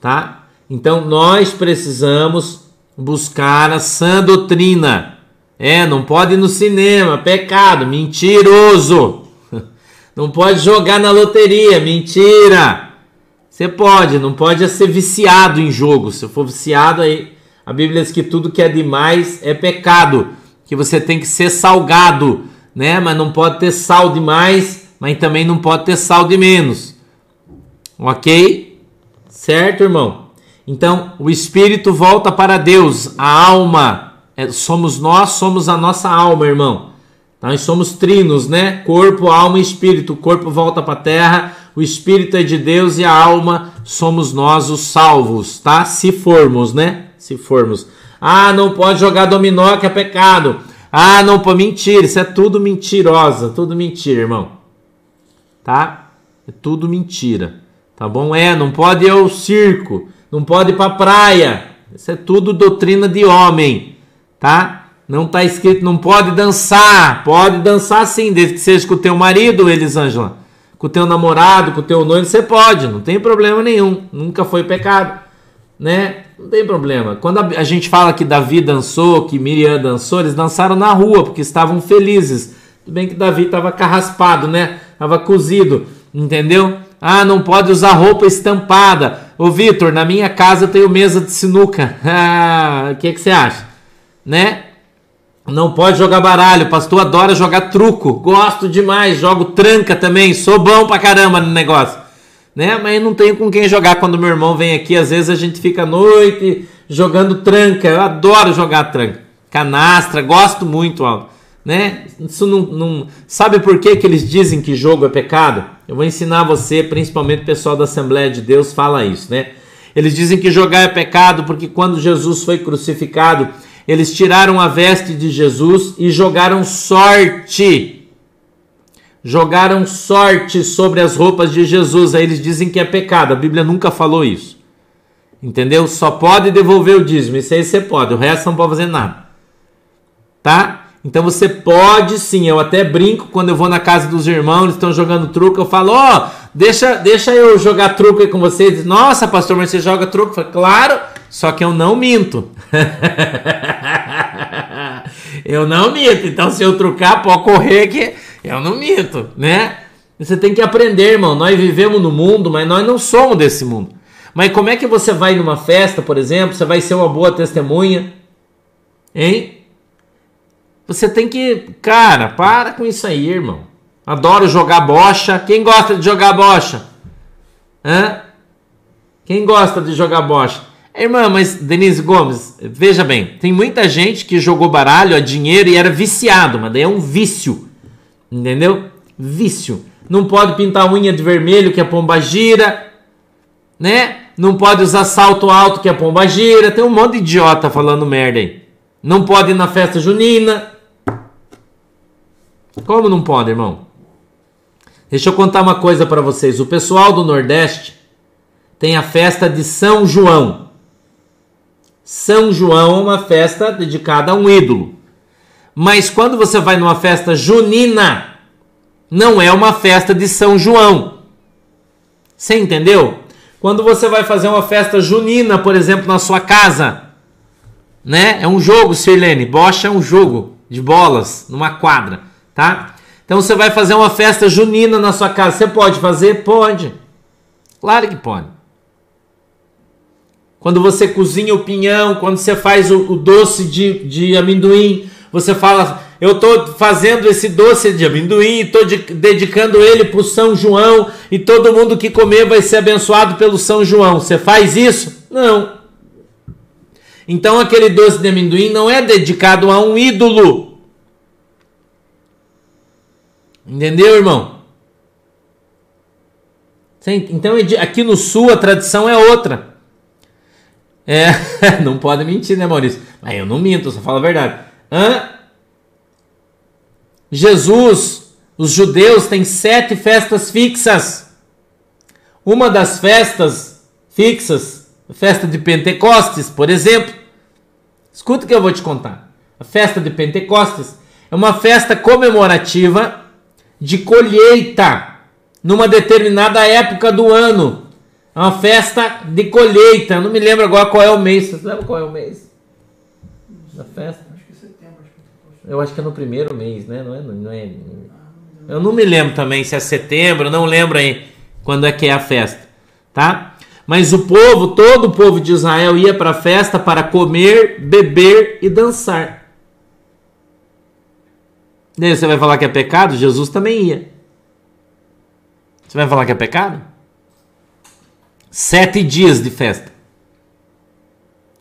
tá? Então nós precisamos buscar a sã doutrina. É, não pode ir no cinema, pecado, mentiroso. [LAUGHS] Não pode jogar na loteria, mentira. Você pode, não pode ser viciado em jogo. Se for viciado aí, a Bíblia diz que tudo que é demais é pecado, que você tem que ser salgado, né? Mas não pode ter sal demais, mas também não pode ter sal de menos. OK? Certo, irmão? Então, o espírito volta para Deus, a alma é, somos nós, somos a nossa alma, irmão. Nós somos trinos, né? Corpo, alma e espírito. O corpo volta para a terra, o espírito é de Deus e a alma somos nós os salvos, tá? Se formos, né? Se formos. Ah, não pode jogar dominó que é pecado. Ah, não pode mentir, isso é tudo mentirosa, tudo mentira, irmão. Tá? É tudo mentira. Tá bom? É, não pode ir ao circo, não pode ir para praia. Isso é tudo doutrina de homem, tá? Não está escrito, não pode dançar. Pode dançar sim, desde que seja com o teu marido, Elisângela. Com o teu namorado, com o teu noivo, você pode, não tem problema nenhum. Nunca foi pecado, né? Não tem problema. Quando a gente fala que Davi dançou, que Miriam dançou, eles dançaram na rua porque estavam felizes. Tudo bem que Davi estava carraspado, né? Estava cozido, entendeu? Ah, não pode usar roupa estampada. Ô Vitor, na minha casa eu tenho mesa de sinuca. [LAUGHS] Ah, o que, que você acha? Né? Não pode jogar baralho. Pastor adora jogar truco. Gosto demais. Jogo tranca também. Sou bom pra caramba no negócio. Né? Mas não tenho com quem jogar quando meu irmão vem aqui. Às vezes a gente fica à noite jogando tranca. Eu adoro jogar tranca. Canastra, gosto muito, ó né? Isso não, não, sabe por que, que eles dizem que jogo é pecado? Eu vou ensinar você, principalmente o pessoal da Assembleia de Deus fala isso, né? Eles dizem que jogar é pecado porque quando Jesus foi crucificado, eles tiraram a veste de Jesus e jogaram sorte. Jogaram sorte sobre as roupas de Jesus. Aí eles dizem que é pecado. A Bíblia nunca falou isso. Entendeu? Só pode devolver o dízimo. Isso aí você pode. O resto não pode fazer nada. Tá? Então você pode sim, eu até brinco quando eu vou na casa dos irmãos, eles estão jogando truco, eu falo, ó, oh, deixa, deixa eu jogar truco aí com vocês. Nossa, pastor, mas você joga truco? Eu falo, claro, só que eu não minto. [LAUGHS] eu não minto, então se eu trucar, pode correr que eu não minto, né? Você tem que aprender, irmão. Nós vivemos no mundo, mas nós não somos desse mundo. Mas como é que você vai numa festa, por exemplo, você vai ser uma boa testemunha, hein? Você tem que. Cara, para com isso aí, irmão. Adoro jogar bocha. Quem gosta de jogar bocha? Hã? Quem gosta de jogar bocha? Irmã, mas Denise Gomes, veja bem, tem muita gente que jogou baralho a dinheiro e era viciado, mas daí é um vício. Entendeu? Vício. Não pode pintar unha de vermelho, que é pomba gira, né? Não pode usar salto alto, que é pomba gira. Tem um monte de idiota falando merda aí. Não pode ir na festa junina. Como não pode, irmão? Deixa eu contar uma coisa para vocês. O pessoal do Nordeste tem a festa de São João. São João é uma festa dedicada a um ídolo. Mas quando você vai numa festa junina, Não é uma festa de São João. Você entendeu? Quando você vai fazer uma festa junina, por exemplo, na sua casa, né? É um jogo, Sirlene. Bocha é um jogo de bolas numa quadra, tá? Então você vai fazer uma festa junina na sua casa. Você pode fazer? Pode. Claro que pode. Quando você cozinha o pinhão, quando você faz o, o doce de, de amendoim, você fala, eu estou fazendo esse doce de amendoim, estou de, dedicando ele para o São João e todo mundo que comer vai ser abençoado pelo São João. Você faz isso? Não. Então aquele doce de amendoim não é dedicado a um ídolo. Entendeu, irmão? Então aqui no sul a tradição é outra. É, [LAUGHS] não pode mentir, né, Maurício? Mas eu não minto, eu só falo a verdade. Hã? Jesus, os judeus têm sete festas fixas. Uma das festas fixas, a festa de Pentecostes, por exemplo. Escuta o que eu vou te contar. A festa de Pentecostes é uma festa comemorativa de colheita numa determinada época do ano. É uma festa de colheita. Não me lembro agora qual é o mês. Você lembra qual é o mês da festa? Acho que é setembro. Eu acho que é no primeiro mês, né? Não é, não é... Eu não me lembro também se é setembro. Não lembro aí quando é que é a festa, tá? Mas o povo, todo o povo de Israel ia para a festa para comer, beber e dançar. E aí você vai falar que é pecado? Jesus também ia. Você vai falar que é pecado? Sete dias de festa.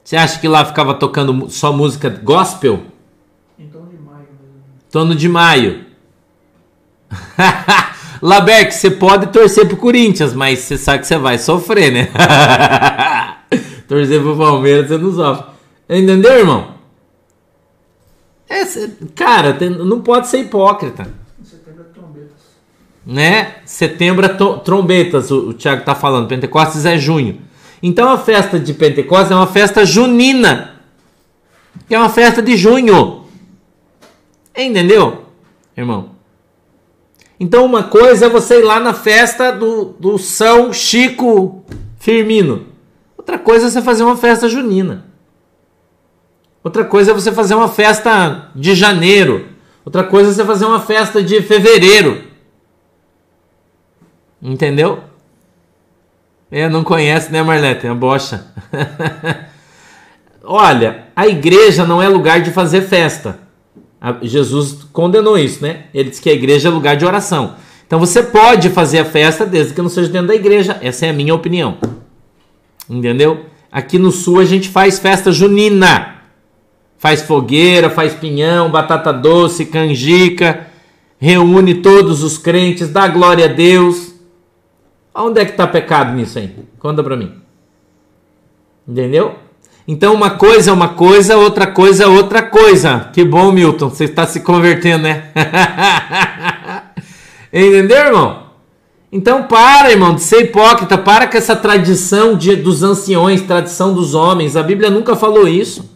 Você acha que lá ficava tocando só música gospel? Em torno de maio. Torno de maio. [LAUGHS] Laberc, você pode torcer pro Corinthians, mas você sabe que você vai sofrer, né? [LAUGHS] torcer pro Palmeiras você não sofre. Entendeu, irmão? É, cara, não pode ser hipócrita né? Setembro é trombetas, o, o Tiago está falando. Pentecostes é junho. Então a festa de Pentecostes é uma festa junina, que é uma festa de junho. Entendeu, irmão? Então uma coisa é você ir lá na festa do, do São Chico Firmino. Outra coisa é você fazer uma festa junina. Outra coisa é você fazer uma festa de janeiro. Outra coisa é você fazer uma festa de fevereiro. Entendeu? É, não conhece, né, Marlete? É bocha. [LAUGHS] Olha, a igreja não é lugar de fazer festa. Jesus condenou isso, né? Ele disse que a igreja é lugar de oração. Então você pode fazer a festa desde que não seja dentro da igreja. Essa é a minha opinião. Entendeu? Aqui no sul a gente faz festa junina. Faz fogueira, faz pinhão, batata doce, canjica, reúne todos os crentes, dá glória a Deus. Onde é que está pecado nisso aí? Conta para mim. Entendeu? Então uma coisa é uma coisa, outra coisa é outra coisa. Que bom, Milton, você está se convertendo, né? [LAUGHS] Entendeu, irmão? Então para, irmão, de ser hipócrita, para com essa tradição de, dos anciões, tradição dos homens. A Bíblia nunca falou isso.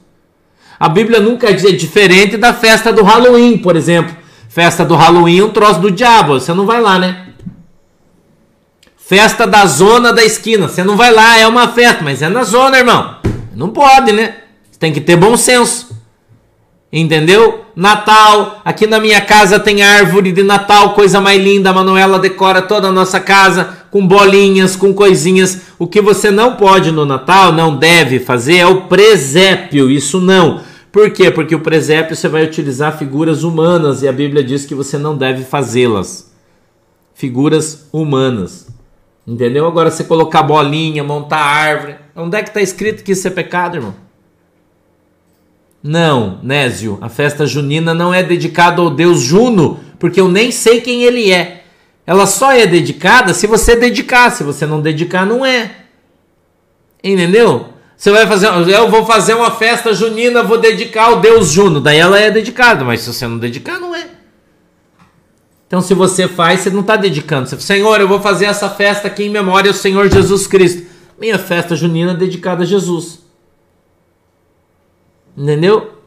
A Bíblia nunca é diferente da festa do Halloween, por exemplo. Festa do Halloween é um troço do diabo, você não vai lá, né? Festa da zona da esquina. Você não vai lá, é uma festa, mas é na zona, irmão. Não pode, né? Tem que ter bom senso. Entendeu? Natal, aqui na minha casa tem árvore de Natal, coisa mais linda. A Manuela decora toda a nossa casa com bolinhas, com coisinhas. O que você não pode no Natal, não deve fazer é o presépio. Isso não. Por quê? Porque o presépio você vai utilizar figuras humanas e a Bíblia diz que você não deve fazê-las. Figuras humanas. Entendeu? Agora você colocar bolinha, montar árvore. Onde é que está escrito que isso é pecado, irmão? Não, Nésio, a festa junina não é dedicada ao deus Juno, porque eu nem sei quem ele é. Ela só é dedicada se você dedicar, se você não dedicar, não é. Entendeu? Você vai fazer, eu vou fazer uma festa junina, vou dedicar ao deus Juno, daí ela é dedicada, mas se você não dedicar, não é. Então, se você faz, você não está dedicando. Você, Senhor, eu vou fazer essa festa aqui em memória ao Senhor Jesus Cristo. Minha festa junina é dedicada a Jesus. Entendeu?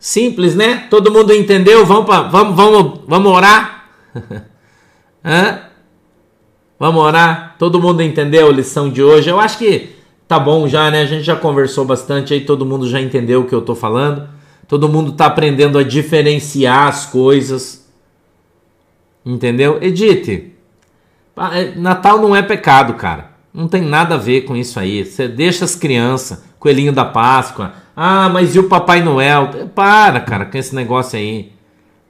Simples, né? Todo mundo entendeu? Vamos, pra, vamos, vamos, vamos orar? [LAUGHS] Hã? Vamos orar? Todo mundo entendeu a lição de hoje? Eu acho que tá bom já, né? A gente já conversou bastante aí, todo mundo já entendeu o que eu tô falando. Todo mundo tá aprendendo a diferenciar as coisas. Entendeu? Edite. É, Natal não é pecado, cara. Não tem nada a ver com isso aí. Você deixa as crianças, coelhinho da Páscoa, ah, mas e o Papai Noel? Para, cara, com esse negócio aí.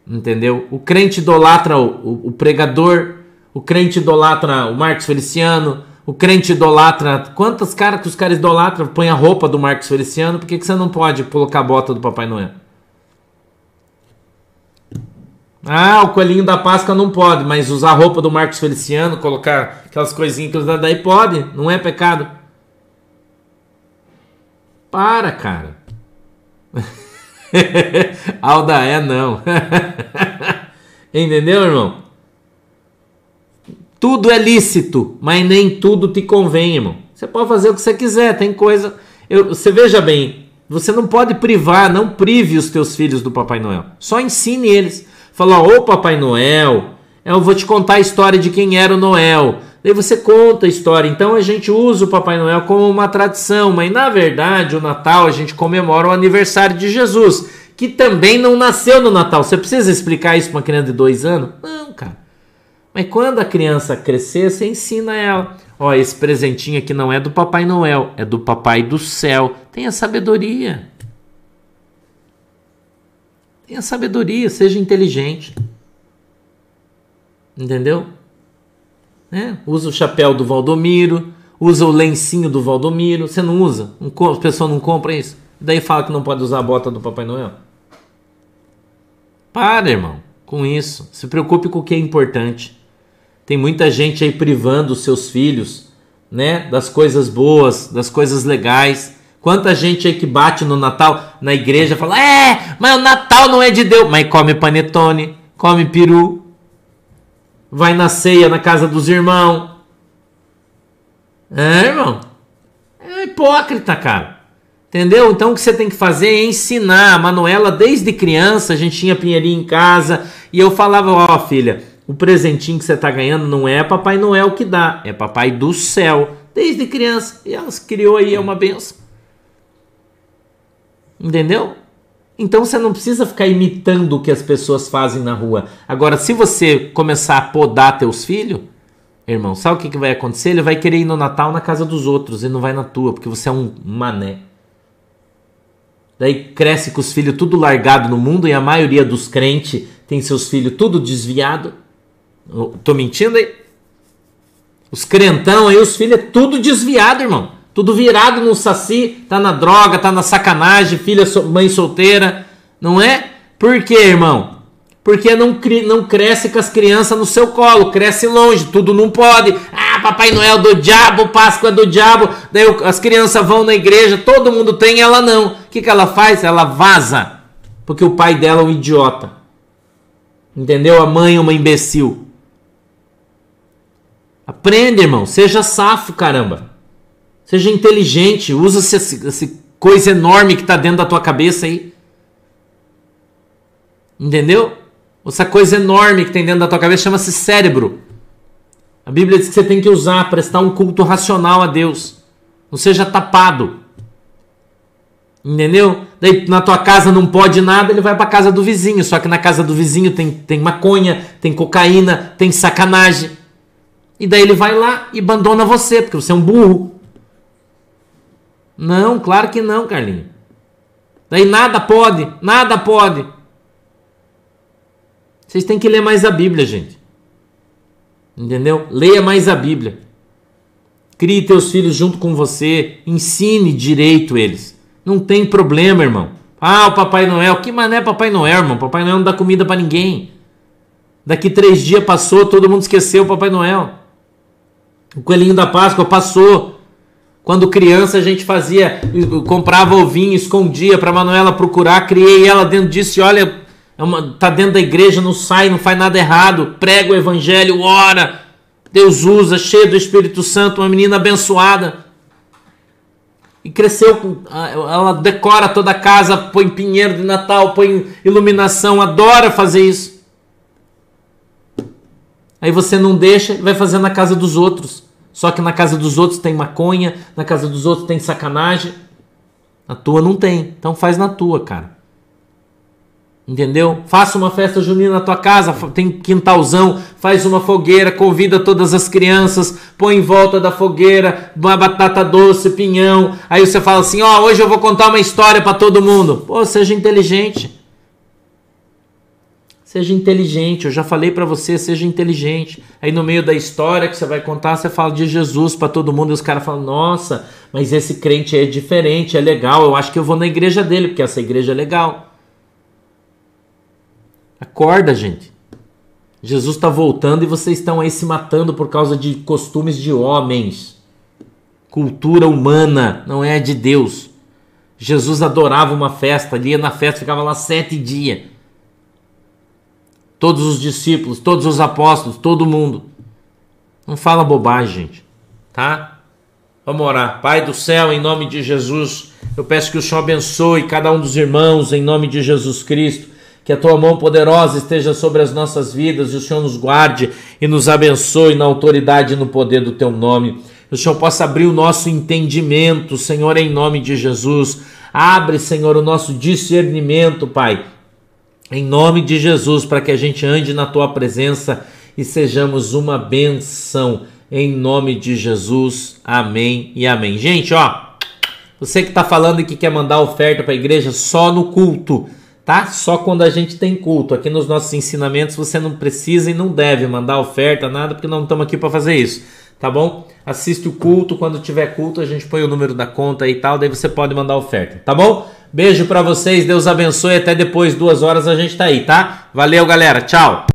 Entendeu? O crente idolatra o, o, o pregador, o crente idolatra o Marcos Feliciano, o crente idolatra. Quantas caras que os caras idolatram? Põe a roupa do Marcos Feliciano, por que, que você não pode colocar a bota do Papai Noel? Ah, o coelhinho da Páscoa não pode, mas usar a roupa do Marcos Feliciano, colocar aquelas coisinhas que eles daí pode, não é pecado. Para, cara. [LAUGHS] Alda é não. [LAUGHS] Entendeu, irmão? Tudo é lícito, mas nem tudo te convém, irmão. Você pode fazer o que você quiser, tem coisa. Eu, você veja bem, você não pode privar, não prive os teus filhos do Papai Noel. Só ensine eles. Fala, ô Papai Noel, eu vou te contar a história de quem era o Noel. Daí você conta a história. Então a gente usa o Papai Noel como uma tradição, mas na verdade o Natal a gente comemora o aniversário de Jesus, que também não nasceu no Natal. Você precisa explicar isso para uma criança de dois anos? Não, cara. Mas quando a criança crescer, você ensina ela. Ó, esse presentinho aqui não é do Papai Noel, é do Papai do Céu. Tenha sabedoria. Tenha sabedoria, seja inteligente. Entendeu? né? Usa o chapéu do Valdomiro, usa o lencinho do Valdomiro. Você não usa? Um, a pessoa não compra isso? Daí fala que não pode usar a bota do Papai Noel. Para, irmão, com isso. Se preocupe com o que é importante. Tem muita gente aí privando os seus filhos, né, das coisas boas, das coisas legais. Quanta gente aí que bate no Natal na igreja fala: "É, mas o Natal não é de Deus". Mas come panetone, come peru, vai na ceia na casa dos irmãos. É, irmão? É hipócrita, cara. Entendeu? Então o que você tem que fazer é ensinar. A Manuela, desde criança, a gente tinha pinheirinho em casa e eu falava: Ó, oh, filha, o presentinho que você tá ganhando não é Papai Noel que dá, é Papai do céu. Desde criança. E ela criou aí, é uma benção. Entendeu? Então você não precisa ficar imitando o que as pessoas fazem na rua. Agora, se você começar a podar teus filhos, irmão, sabe o que, que vai acontecer? Ele vai querer ir no Natal na casa dos outros e não vai na tua, porque você é um mané. Daí cresce com os filhos tudo largado no mundo e a maioria dos crentes tem seus filhos tudo desviado. Tô mentindo aí? Os crentão aí, os filhos é tudo desviado, irmão. Tudo virado no saci, tá na droga, tá na sacanagem, filha, mãe solteira, não é? Por quê, irmão? Porque não, não cresce com as crianças no seu colo, cresce longe, tudo não pode. Ah, Papai Noel do diabo, Páscoa do diabo. Daí as crianças vão na igreja, todo mundo tem, ela não. O que, que ela faz? Ela vaza. Porque o pai dela é um idiota. Entendeu? A mãe é uma imbecil. Aprende, irmão. Seja safo, caramba. Seja inteligente, usa essa, essa coisa enorme que está dentro da tua cabeça aí. Entendeu? Essa coisa enorme que tem dentro da tua cabeça chama-se cérebro. A Bíblia diz que você tem que usar, prestar um culto racional a Deus. Não seja tapado. Entendeu? Daí na tua casa não pode nada, ele vai para casa do vizinho. Só que na casa do vizinho tem, tem maconha, tem cocaína, tem sacanagem. E daí ele vai lá e abandona você, porque você é um burro. Não, claro que não, Carlinhos. Daí nada pode, nada pode. Vocês têm que ler mais a Bíblia, gente. Entendeu? Leia mais a Bíblia. Crie teus filhos junto com você. Ensine direito eles. Não tem problema, irmão. Ah, o Papai Noel. Que mané Papai Noel, irmão? Papai Noel não dá comida para ninguém. Daqui três dias passou, todo mundo esqueceu o Papai Noel. O coelhinho da Páscoa passou. Quando criança a gente fazia, comprava ovinho, escondia para Manuela procurar, criei ela dentro disso e olha, é uma, tá dentro da igreja, não sai, não faz nada errado, prega o evangelho, ora, Deus usa, cheia do Espírito Santo, uma menina abençoada. e cresceu, ela decora toda a casa, põe pinheiro de Natal, põe iluminação, adora fazer isso. Aí você não deixa vai fazer na casa dos outros. Só que na casa dos outros tem maconha, na casa dos outros tem sacanagem. Na tua não tem. Então faz na tua, cara. Entendeu? Faça uma festa junina na tua casa, tem quintalzão, faz uma fogueira, convida todas as crianças, põe em volta da fogueira uma batata doce, pinhão. Aí você fala assim: "Ó, oh, hoje eu vou contar uma história para todo mundo". Pô, seja inteligente. Seja inteligente, eu já falei para você, seja inteligente. Aí no meio da história que você vai contar, você fala de Jesus para todo mundo e os caras falam: "Nossa, mas esse crente é diferente, é legal, eu acho que eu vou na igreja dele, porque essa igreja é legal". Acorda, gente. Jesus está voltando e vocês estão aí se matando por causa de costumes de homens. Cultura humana, não é de Deus. Jesus adorava uma festa, ele ia na festa, ficava lá sete dias. Todos os discípulos, todos os apóstolos, todo mundo. Não fala bobagem, gente. Tá? Vamos orar. Pai do céu, em nome de Jesus, eu peço que o Senhor abençoe cada um dos irmãos, em nome de Jesus Cristo que a tua mão poderosa esteja sobre as nossas vidas e o Senhor nos guarde e nos abençoe na autoridade e no poder do teu nome. Que o Senhor possa abrir o nosso entendimento, Senhor, em nome de Jesus. Abre, Senhor, o nosso discernimento, Pai, em nome de Jesus, para que a gente ande na tua presença e sejamos uma benção. Em nome de Jesus. Amém e amém. Gente, ó, você que está falando e que quer mandar oferta para a igreja só no culto tá? Só quando a gente tem culto. Aqui nos nossos ensinamentos você não precisa e não deve mandar oferta, nada, porque não estamos aqui para fazer isso, tá bom? Assiste o culto, quando tiver culto a gente põe o número da conta e tal, daí você pode mandar oferta, tá bom? Beijo para vocês, Deus abençoe, até depois, duas horas a gente tá aí, tá? Valeu, galera, tchau!